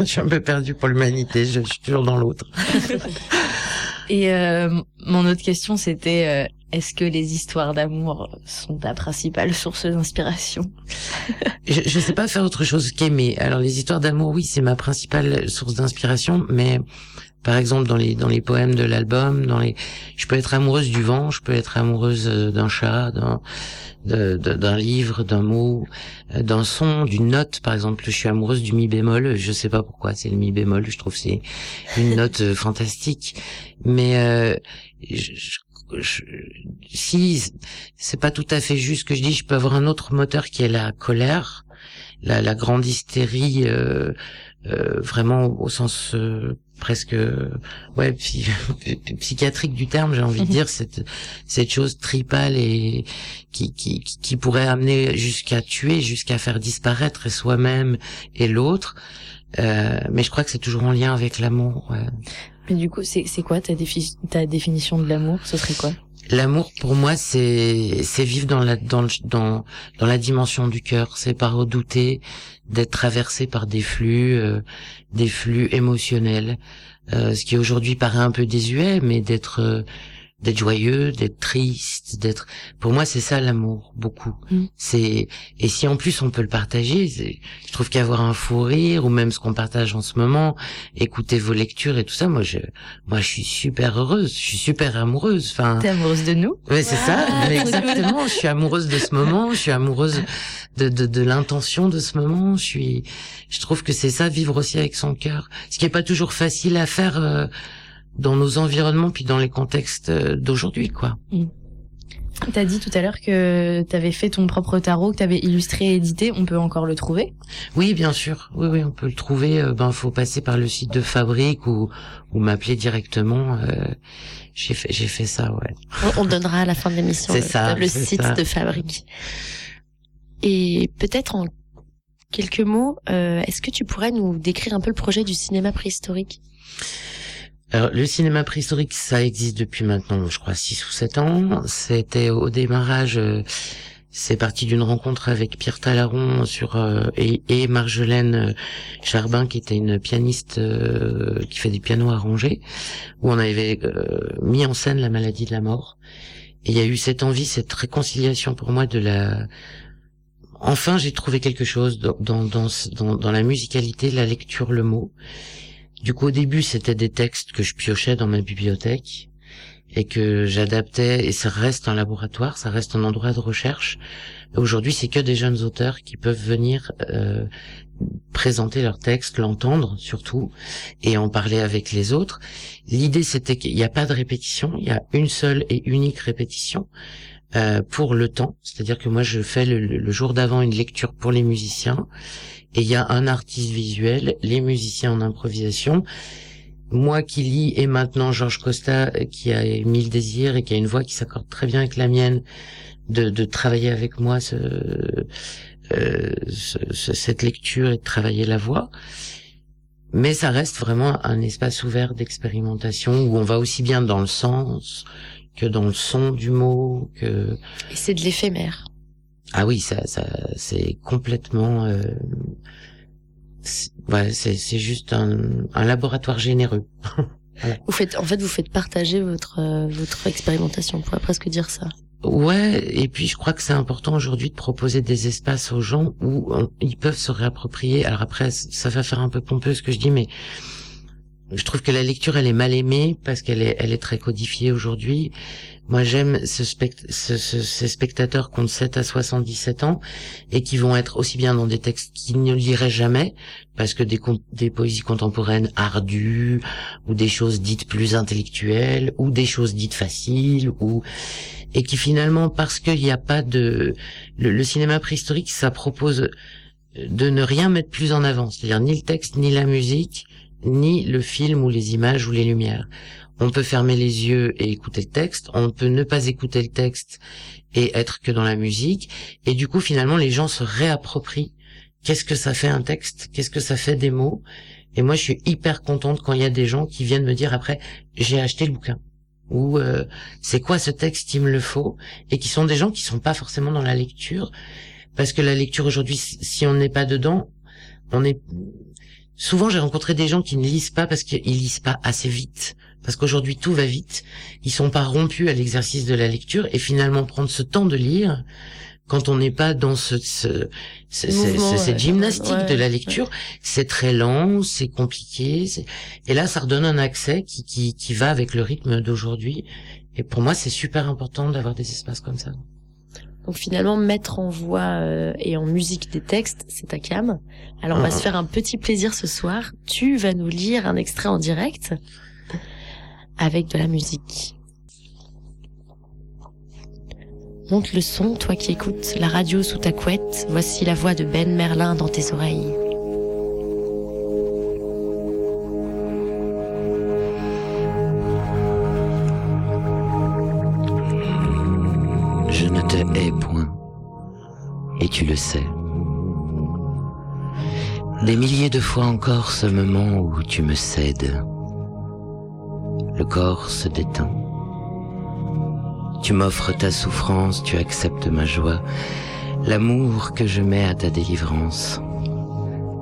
je suis un peu perdu pour l'humanité. Je, je suis toujours dans l'autre. Et euh, mon autre question, c'était euh, est-ce que les histoires d'amour sont ta principale source d'inspiration? Je, je sais pas faire autre chose qu'aimer. Alors les histoires d'amour, oui, c'est ma principale source d'inspiration, mais par exemple dans les dans les poèmes de l'album, dans les, je peux être amoureuse du vent, je peux être amoureuse euh, d'un chat, d'un d'un livre, d'un mot, euh, d'un son, d'une note. Par exemple, je suis amoureuse du mi bémol. Je sais pas pourquoi, c'est le mi bémol. Je trouve c'est une note euh, fantastique. Mais euh, je, je- si c'est pas tout à fait juste ce que je dis, je peux avoir un autre moteur qui est la colère, la, la grande hystérie, euh, euh, vraiment au sens euh, presque ouais psy- psychiatrique du terme, j'ai envie de dire cette cette chose tripale et qui qui qui- pourrait amener jusqu'à tuer, jusqu'à faire disparaître soi-même et l'autre. Euh, mais je crois que c'est toujours en lien avec l'amour. ouais. Mais du coup, c'est c'est quoi ta, défi- ta définition de l'amour? Ce serait quoi? L'amour pour moi c'est vivre dans la dans dans la dimension du cœur, c'est pas redouter d'être traversé par des flux euh, des flux émotionnels, euh, ce qui aujourd'hui paraît un peu désuet, mais d'être euh, d'être joyeux, d'être triste, d'être. Pour moi, c'est ça l'amour, beaucoup. Mm. C'est et si en plus on peut le partager, je trouve qu'avoir un fou rire ou même ce qu'on partage en ce moment, écouter vos lectures et tout ça, moi je, moi je suis super heureuse, je suis super amoureuse. Enfin, T'es amoureuse de nous? Ouais, c'est ça, mais exactement. Je suis amoureuse de ce moment, je suis amoureuse de, de, de l'intention de ce moment. Je suis, je trouve que c'est ça, vivre aussi avec son cœur. Ce qui est pas toujours facile à faire euh, dans nos environnements puis dans les contextes euh, d'aujourd'hui, quoi. T'as dit tout à l'heure que t'avais fait ton propre tarot, que t'avais illustré et édité. On peut encore le trouver? Oui, bien sûr. Oui, oui, on peut le trouver. Euh, ben, faut passer par le site de Fabrique ou ou m'appeler directement. Euh, j'ai fait, j'ai fait ça, ouais. On, on donnera à la fin de l'émission le, ça, le c'est site ça. de Fabrique. Et peut-être en quelques mots, euh, est-ce que tu pourrais nous décrire un peu le projet du cinéma préhistorique? Alors, le cinéma préhistorique, ça existe depuis maintenant, je crois, 6 ou 7 ans. C'était au démarrage, euh, c'est parti d'une rencontre avec Pierre Talaron sur euh, et, et Marjolaine euh, Charbin, qui était une pianiste euh, qui fait des pianos arrangés, où on avait euh, mis en scène la maladie de la mort. Et il y a eu cette envie, cette réconciliation pour moi de la... Enfin, j'ai trouvé quelque chose dans, dans, dans, dans la musicalité, la lecture, le mot. Du coup, au début, c'était des textes que je piochais dans ma bibliothèque et que j'adaptais, et ça reste un laboratoire, ça reste un endroit de recherche. Aujourd'hui, c'est que des jeunes auteurs qui peuvent venir euh, présenter leurs textes, l'entendre surtout, et en parler avec les autres. L'idée, c'était qu'il n'y a pas de répétition, il y a une seule et unique répétition euh, pour le temps. C'est-à-dire que moi, je fais le, le jour d'avant une lecture pour les musiciens, et il y a un artiste visuel, les musiciens en improvisation, moi qui lis et maintenant Georges Costa euh, qui a mille désirs et qui a une voix qui s'accorde très bien avec la mienne de, de travailler avec moi ce, euh, ce- ce- cette lecture et de travailler la voix. Mais ça reste vraiment un espace ouvert d'expérimentation où on va aussi bien dans le sens que dans le son du mot que Et c'est de l'éphémère. ah oui, ça, ça, c'est complètement. Euh, c'est- ouais, c'est c'est juste un, un laboratoire généreux. Vous faites, en fait, vous faites partager votre euh, votre expérimentation. On pourrait presque dire ça. Ouais, et puis je crois que c'est important aujourd'hui de proposer des espaces aux gens où on- ils peuvent se réapproprier. Alors après, ça va faire un peu pompeux ce que je dis, mais je trouve que la lecture elle est mal aimée parce qu'elle est elle est très codifiée aujourd'hui. Moi j'aime ce spect- ce- ce- ces spectateurs qui ont de 7 à 77 ans et qui vont être aussi bien dans des textes qu'ils ne liraient jamais parce que des, des poésies contemporaines ardues ou des choses dites plus intellectuelles ou des choses dites faciles ou et qui finalement parce qu'il n'y a pas de le, le cinéma préhistorique ça propose de ne rien mettre plus en avant c'est-à-dire ni le texte ni la musique ni le film ou les images ou les lumières. On peut fermer les yeux et écouter le texte on peut ne pas écouter le texte et être que dans la musique et du coup finalement les gens se réapproprient qu'est-ce que ça fait un texte qu'est-ce que ça fait des mots et moi je suis hyper contente quand il y a des gens qui viennent me dire après j'ai acheté le bouquin ou euh, c'est quoi ce texte, il me le faut, et qui sont des gens qui sont pas forcément dans la lecture, parce que la lecture aujourd'hui, si on n'est pas dedans, on est souvent j'ai rencontré des gens qui ne lisent pas parce qu'ils lisent pas assez vite, parce qu'aujourd'hui tout va vite, ils sont pas rompus à l'exercice de la lecture, et finalement prendre ce temps de lire quand on n'est pas dans ce, ce, cette gymnastique ouais, de la lecture, c'est très lent, c'est compliqué, et là ça redonne un accès qui, qui, qui va avec le rythme d'aujourd'hui. Et pour moi, c'est super important d'avoir des espaces comme ça. Donc finalement, mettre en voix euh, et en musique des textes, c'est ta cam. Alors on va Mhm. se faire un petit plaisir ce soir. Tu vas nous lire un extrait en direct avec de la musique. Monte le son, toi qui écoutes la radio sous ta couette. Voici la voix de Ben Merlin dans tes oreilles. Point, et tu le sais. Des milliers de fois encore ce moment où tu me cèdes. Le corps se détend. Tu m'offres ta souffrance, tu acceptes ma joie, l'amour que je mets à ta délivrance.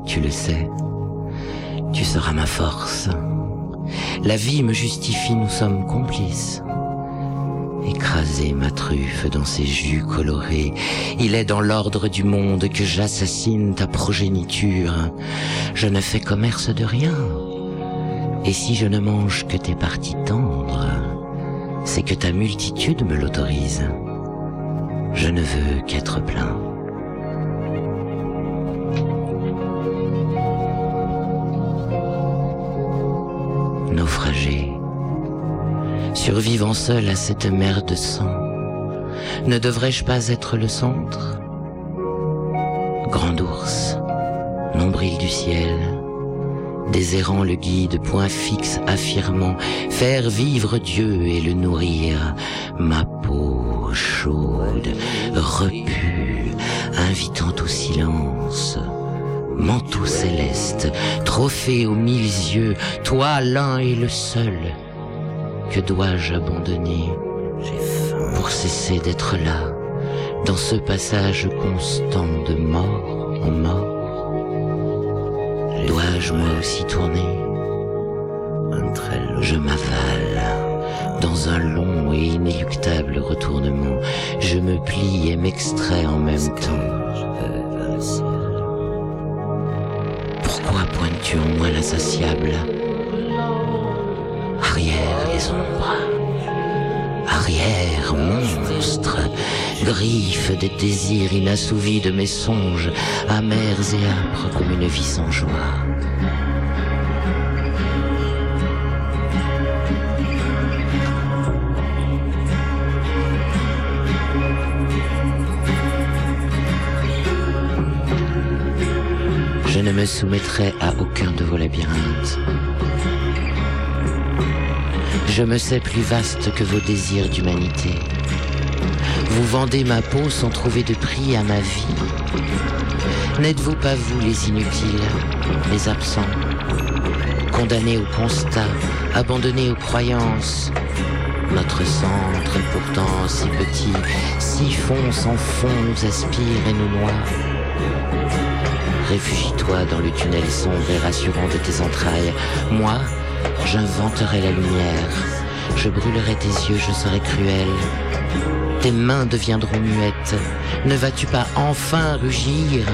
Tu le sais, tu seras ma force. La vie me justifie, nous sommes complices. Écraser ma truffe dans ses jus colorés, il est dans l'ordre du monde que j'assassine ta progéniture. Je ne fais commerce de rien. Et si je ne mange que tes parties tendres, c'est que ta multitude me l'autorise. Je ne veux qu'être plein. Naufragé, survivant seul à cette mer de sang, ne devrais-je pas être le centre? Grand ours, nombril du ciel, déserrant le guide, point fixe affirmant, faire vivre Dieu et le nourrir, ma peau chaude, repue, invitant au silence. Manteau céleste, trophée aux mille yeux, toi l'un et le seul, que dois-je abandonner pour cesser d'être là, dans ce passage constant de mort en mort? Dois-je moi aussi tourner? Je m'avale dans un long et inéluctable retournement. Je me plie et m'extrais en même temps. Pourquoi pointes-tu en moi l'insatiable? Arrière les ombres. Arrière, monstre, griffe des désirs inassouvis de mes songes, amers et âpres comme une vie sans joie. Je ne me soumettrai à aucun de vos labyrinthes. Je me sais plus vaste que vos désirs d'humanité. Vous vendez ma peau sans trouver de prix à ma vie. N'êtes-vous pas vous les inutiles, les absents, condamnés au constat, abandonnés aux croyances? Notre centre est pourtant si petit, si fond sans fond nous aspire et nous noie. Réfugie-toi dans le tunnel sombre et rassurant de tes entrailles. Moi, j'inventerai la lumière. Je brûlerai tes yeux, je serai cruel. Tes mains deviendront muettes. Ne vas-tu pas enfin rugir?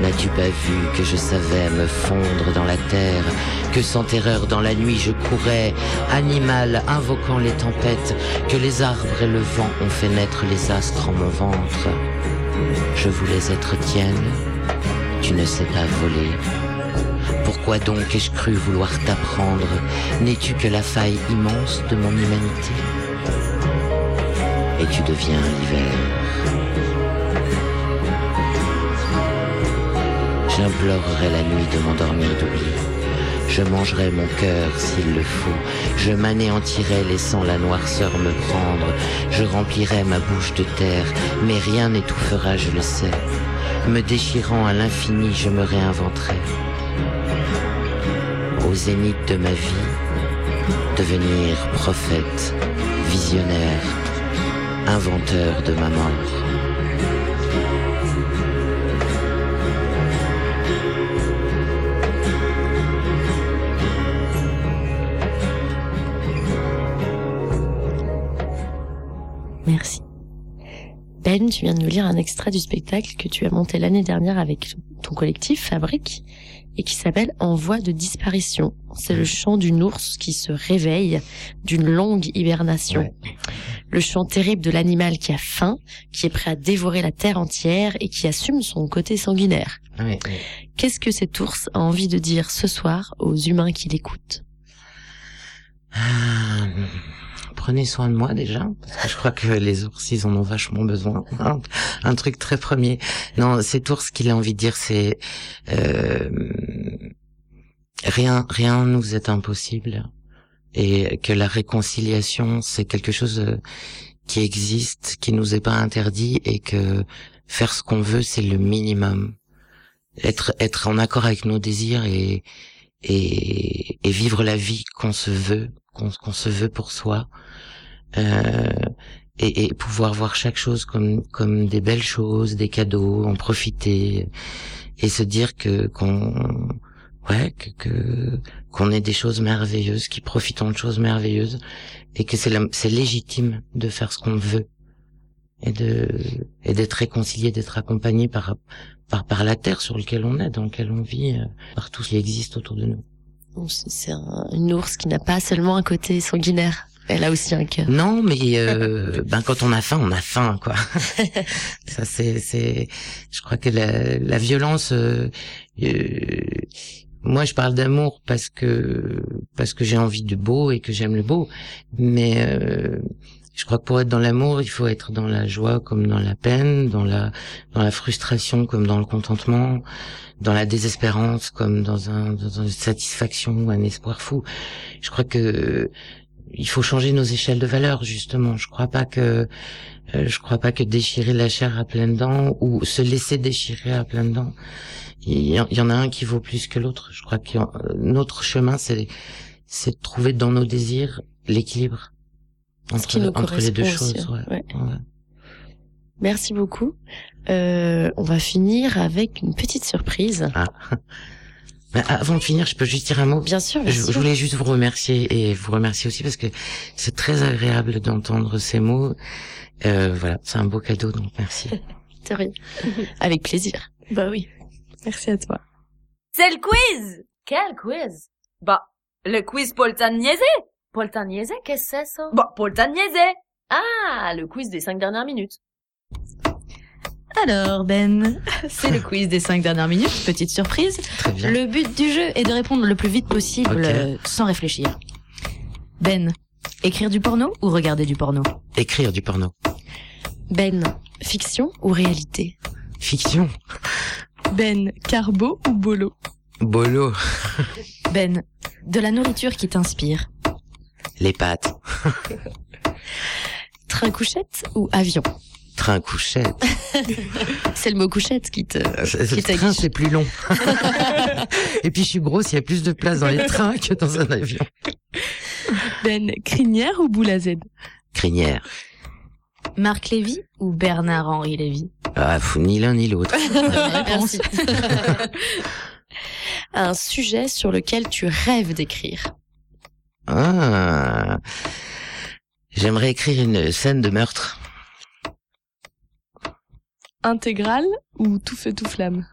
N'as-tu pas vu que je savais me fondre dans la terre, que sans terreur dans la nuit je courais, animal invoquant les tempêtes, que les arbres et le vent ont fait naître les astres en mon ventre? Je voulais être tienne, tu ne sais pas voler. Pourquoi donc ai-je cru vouloir t'apprendre N'es-tu que la faille immense de mon humanité Et tu deviens l'hiver. J'implorerai la nuit de m'endormir d'oubli. Je mangerai mon cœur s'il le faut. Je m'anéantirai laissant la noirceur me prendre. Je remplirai ma bouche de terre, mais rien n'étouffera, je le sais. Me déchirant à l'infini, je me réinventerai. Au zénith de ma vie, devenir prophète, visionnaire, inventeur de ma mort. Merci. Ben, tu viens de nous lire un extrait du spectacle que tu as monté l'année dernière avec ton collectif Fabrique et qui s'appelle En voie de disparition. C'est le chant d'une ours qui se réveille d'une longue hibernation. Ouais. Le chant terrible de l'animal qui a faim, qui est prêt à dévorer la terre entière et qui assume son côté sanguinaire. Oui. Qu'est-ce que cet ours a envie de dire ce soir aux humains qui l'écoutent? Ah, Prenez soin de moi déjà, parce que je crois que les ours, ils en ont vachement besoin. Un, un truc très premier. Non, cet ours, qu'il a envie de dire, c'est euh, rien, rien nous est impossible, et que la réconciliation, c'est quelque chose euh, qui existe, qui nous est pas interdit, et que faire ce qu'on veut, c'est le minimum. Être, être en accord avec nos désirs et et, et vivre la vie qu'on se veut, qu'on se veut pour soi, euh, et, et pouvoir voir chaque chose comme comme des belles choses, des cadeaux, en profiter et se dire que qu'on ouais, que que qu'on ait des choses merveilleuses, qui profitons de choses merveilleuses, et que c'est c'est légitime de faire ce qu'on veut et de et d'être réconcilié, d'être accompagné par par par la terre sur laquelle on est, dans laquelle on vit, euh, par tout ce qui existe autour de nous. C'est- un- une ours qui n'a pas seulement un côté sanguinaire. Elle a aussi un cœur. Non, mais euh, ben quand on a faim, on a faim, quoi. Ça c'est c'est. Je crois que la, la violence. euh, euh, moi, je parle d'amour parce que parce que j'ai envie du beau et que j'aime le beau. Mais euh, je crois que pour être dans l'amour, il faut être dans la joie comme dans la peine, dans la dans la frustration comme dans le contentement, dans la désespérance comme dans un dans une satisfaction ou un espoir fou. Je crois que il faut changer nos échelles de valeur justement. Je crois pas que euh, je crois pas que déchirer la chair à pleines dents ou se laisser déchirer à pleines dents, il y, en- il y en a un qui vaut plus que l'autre. Je crois que euh, notre chemin c'est c'est de trouver dans nos désirs l'équilibre Ce entre, qui nous entre les deux aussi, choses. ouais. ouais. Ouais. Merci beaucoup. Euh, on va finir avec une petite surprise. Ah. Avant de finir, je peux juste dire un mot. Bien sûr, bien Je, je sûr. voulais juste vous remercier et vous remercier aussi parce que c'est très agréable d'entendre ces mots. Euh, voilà, c'est un beau cadeau, donc merci. De rien. Avec plaisir. Bah oui. Merci à toi. C'est le quiz Quel quiz? Bah, le quiz Poltagnese Poltagnese, qu'est-ce que c'est ça? Bah, Poltagnese Ah, le quiz des cinq dernières minutes. Alors Ben, c'est le quiz des cinq dernières minutes, petite surprise. Très bien. Le but du jeu est de répondre le plus vite possible euh, sans réfléchir. Ben, écrire du porno ou regarder du porno? Écrire du porno. Ben, fiction ou réalité? Fiction. Ben, Carbo ou Bolo? Bolo. Ben, de la nourriture qui t'inspire. Les pattes. Train couchette ou avion? Train couchette. C'est le mot couchette qui te... Le Qui train, t'aguiche. c'est plus long. Et puis, je suis grosse, il y a plus de place dans les trains que dans un avion. Ben, Crinière ou Boule à Z Crinière. Marc Lévy ou Bernard-Henri Lévy? Ah, ni l'un ni l'autre. Merci. Un sujet sur lequel tu rêves d'écrire. Ah. J'aimerais écrire une scène de meurtre. Intégrale ou Tout feu tout flamme?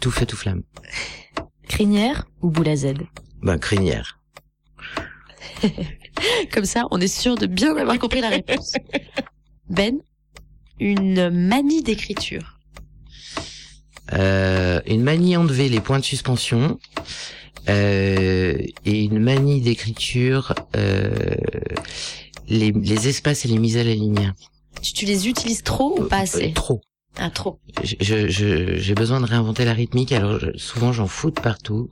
Tout fait tout flamme. Crinière ou boule à Z? Ben, crinière. Comme ça, on est sûr de bien avoir compris la réponse. Ben, une manie d'écriture. Euh, une manie enlevée les points de suspension. Euh, et une manie d'écriture, euh, les, les espaces et les mises à la ligne. Tu, tu les utilises trop ou pas assez? Trop. Ah, trop. Je- je- je- j'ai besoin de réinventer la rythmique, alors je- souvent j'en fous de partout.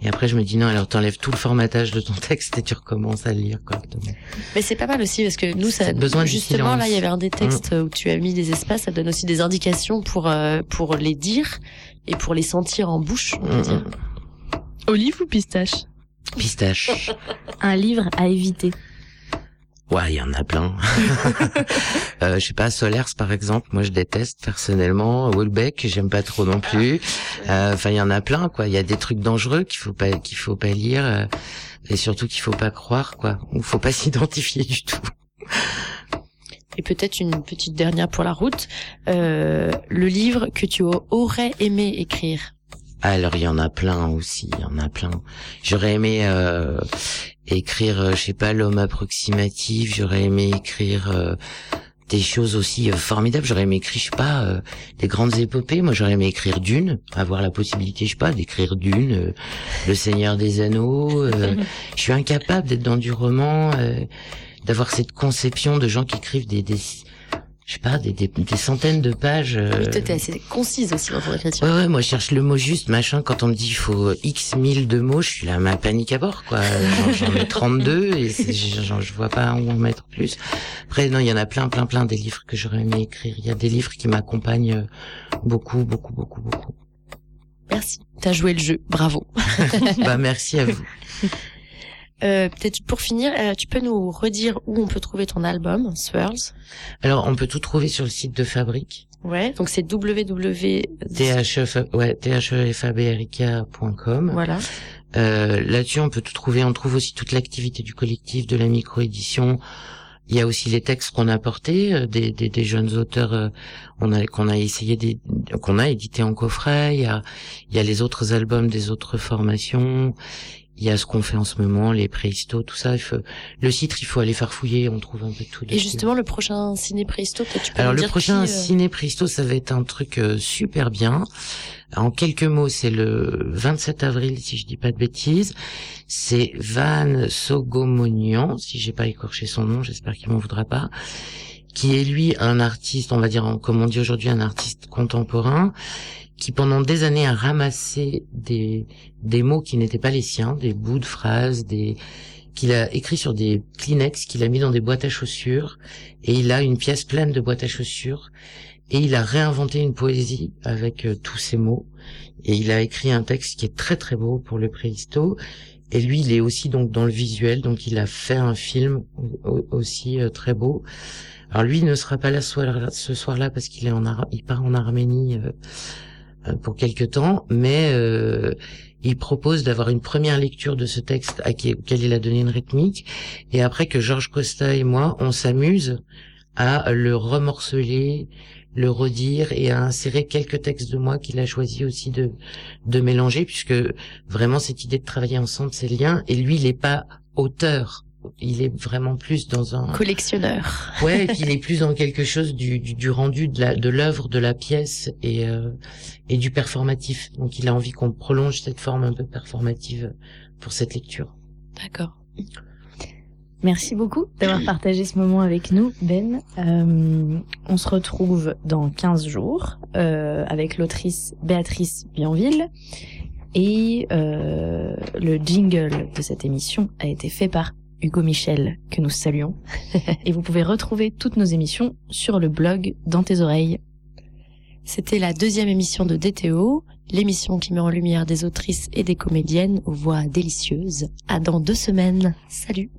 Et après je me dis non, alors t'enlèves tout le formatage de ton texte et tu recommences à le lire correctement. Mais c'est pas mal aussi parce que nous, ça, besoin justement là, il y avait un des textes où tu as mis des espaces, ça donne aussi des indications pour euh, pour les dire et pour les sentir en bouche. On peut Mm, dire. Olive ou pistache Pistache. Un livre à éviter. Ouais, il y en a plein. euh, je sais pas, Solers par exemple, moi je déteste personnellement. Wolbeck, j'aime pas trop non plus. Euh, Enfin, il y en a plein, quoi. Il y a des trucs dangereux qu'il faut pas qu'il faut pas lire euh, et surtout qu'il faut pas croire, quoi. Ou faut pas s'identifier du tout. Et peut-être une petite dernière pour la route. Euh, le livre que tu aurais aimé écrire? Alors il y en a plein aussi, il y en a plein. J'aurais aimé euh, écrire, euh, je sais pas, l'homme approximatif. J'aurais aimé écrire euh, des choses aussi euh, formidables. J'aurais aimé écrire, je sais pas, euh, des grandes épopées. Moi, j'aurais aimé écrire Dune, avoir la possibilité, je sais pas, d'écrire Dune, euh, Le Seigneur des Anneaux. euh, je suis incapable d'être dans du roman, euh, d'avoir cette conception de gens qui écrivent des, des je sais pas, des, des, des centaines de pages. euh, Oui, toi, t'es assez concise aussi dans ton écriture. Ouais, ouais, moi je cherche le mot juste, machin. Quand on me dit il faut X mille de mots, je suis là, ma panique à bord, quoi. J'en- ai 32 et je vois pas où en mettre plus. Après, non, il y en a plein, plein, plein des livres que j'aurais aimé écrire. Il y a des livres qui m'accompagnent euh, beaucoup, beaucoup, beaucoup, beaucoup. Merci. T'as joué le jeu. Bravo. bah, merci à vous. Euh, Peut-être pour finir, euh, tu peux nous redire où on peut trouver ton album, Swirls? Alors, on peut tout trouver sur le site de Fabrique. Ouais. Donc c'est www. THF, ouais, thefabrica.com. Voilà. Euh, là-dessus, on peut tout trouver. On trouve aussi toute l'activité du collectif, de la micro-édition. Il y a aussi les textes qu'on a apportés, euh, des, des, des jeunes auteurs euh, on a, qu'on a essayé, qu'on a édité en coffret. Il y a, il y a les autres albums des autres formations. Il y a ce qu'on fait en ce moment, les préhistos, tout ça. Il faut, le site, il faut aller farfouiller. On trouve un peu tout. Et justement, le prochain ciné préhisto, peut-être tu peux Alors le dire prochain qui, euh, Ciné Pristo, ça va être un truc euh, super bien. En quelques mots, c'est le 27 avril, si je dis pas de bêtises. C'est Van Sogomonian, si j'ai pas écorché son nom, j'espère qu'il m'en voudra pas, qui est lui un artiste, on va dire, comme on dit aujourd'hui, un artiste contemporain, qui pendant des années a ramassé des, des mots qui n'étaient pas les siens, des bouts de phrases, des qu'il a écrit sur des Kleenex, qu'il a mis dans des boîtes à chaussures, et il a une pièce pleine de boîtes à chaussures, et il a réinventé une poésie avec euh, tous ces mots, et il a écrit un texte qui est très très beau pour le préhisto, et lui il est aussi donc dans le visuel, donc il a fait un film au- aussi euh, très beau. Alors lui ne sera pas là ce soir- ce soir-là parce qu'il est en Ar- il part en Arménie euh, euh, pour quelque temps, mais euh, il propose d'avoir une première lecture de ce texte à qui, auquel il a donné une rythmique, et après que Georges Costa et moi, on s'amuse à le remorceler, le redire et à insérer quelques textes de moi qu'il a choisi aussi de, de mélanger, puisque vraiment cette idée de travailler ensemble, c'est le lien, et lui, il n'est pas auteur, il est vraiment plus dans un... collectionneur. Ouais, et puis il est plus dans quelque chose du, du, du rendu de la de l'œuvre, de la pièce et euh, et du performatif. Donc il a envie qu'on prolonge cette forme un peu performative pour cette lecture. D'accord. Merci beaucoup d'avoir partagé ce moment avec nous, Ben. Euh, on se retrouve dans 15 jours euh, avec l'autrice Béatrice Bienville. Et euh, le jingle de cette émission a été fait par Hugo Michel, que nous saluons. et vous pouvez retrouver toutes nos émissions sur le blog Dans tes oreilles. C'était la deuxième émission de DTO, l'émission qui met en lumière des autrices et des comédiennes aux voix délicieuses. À dans deux semaines. Salut.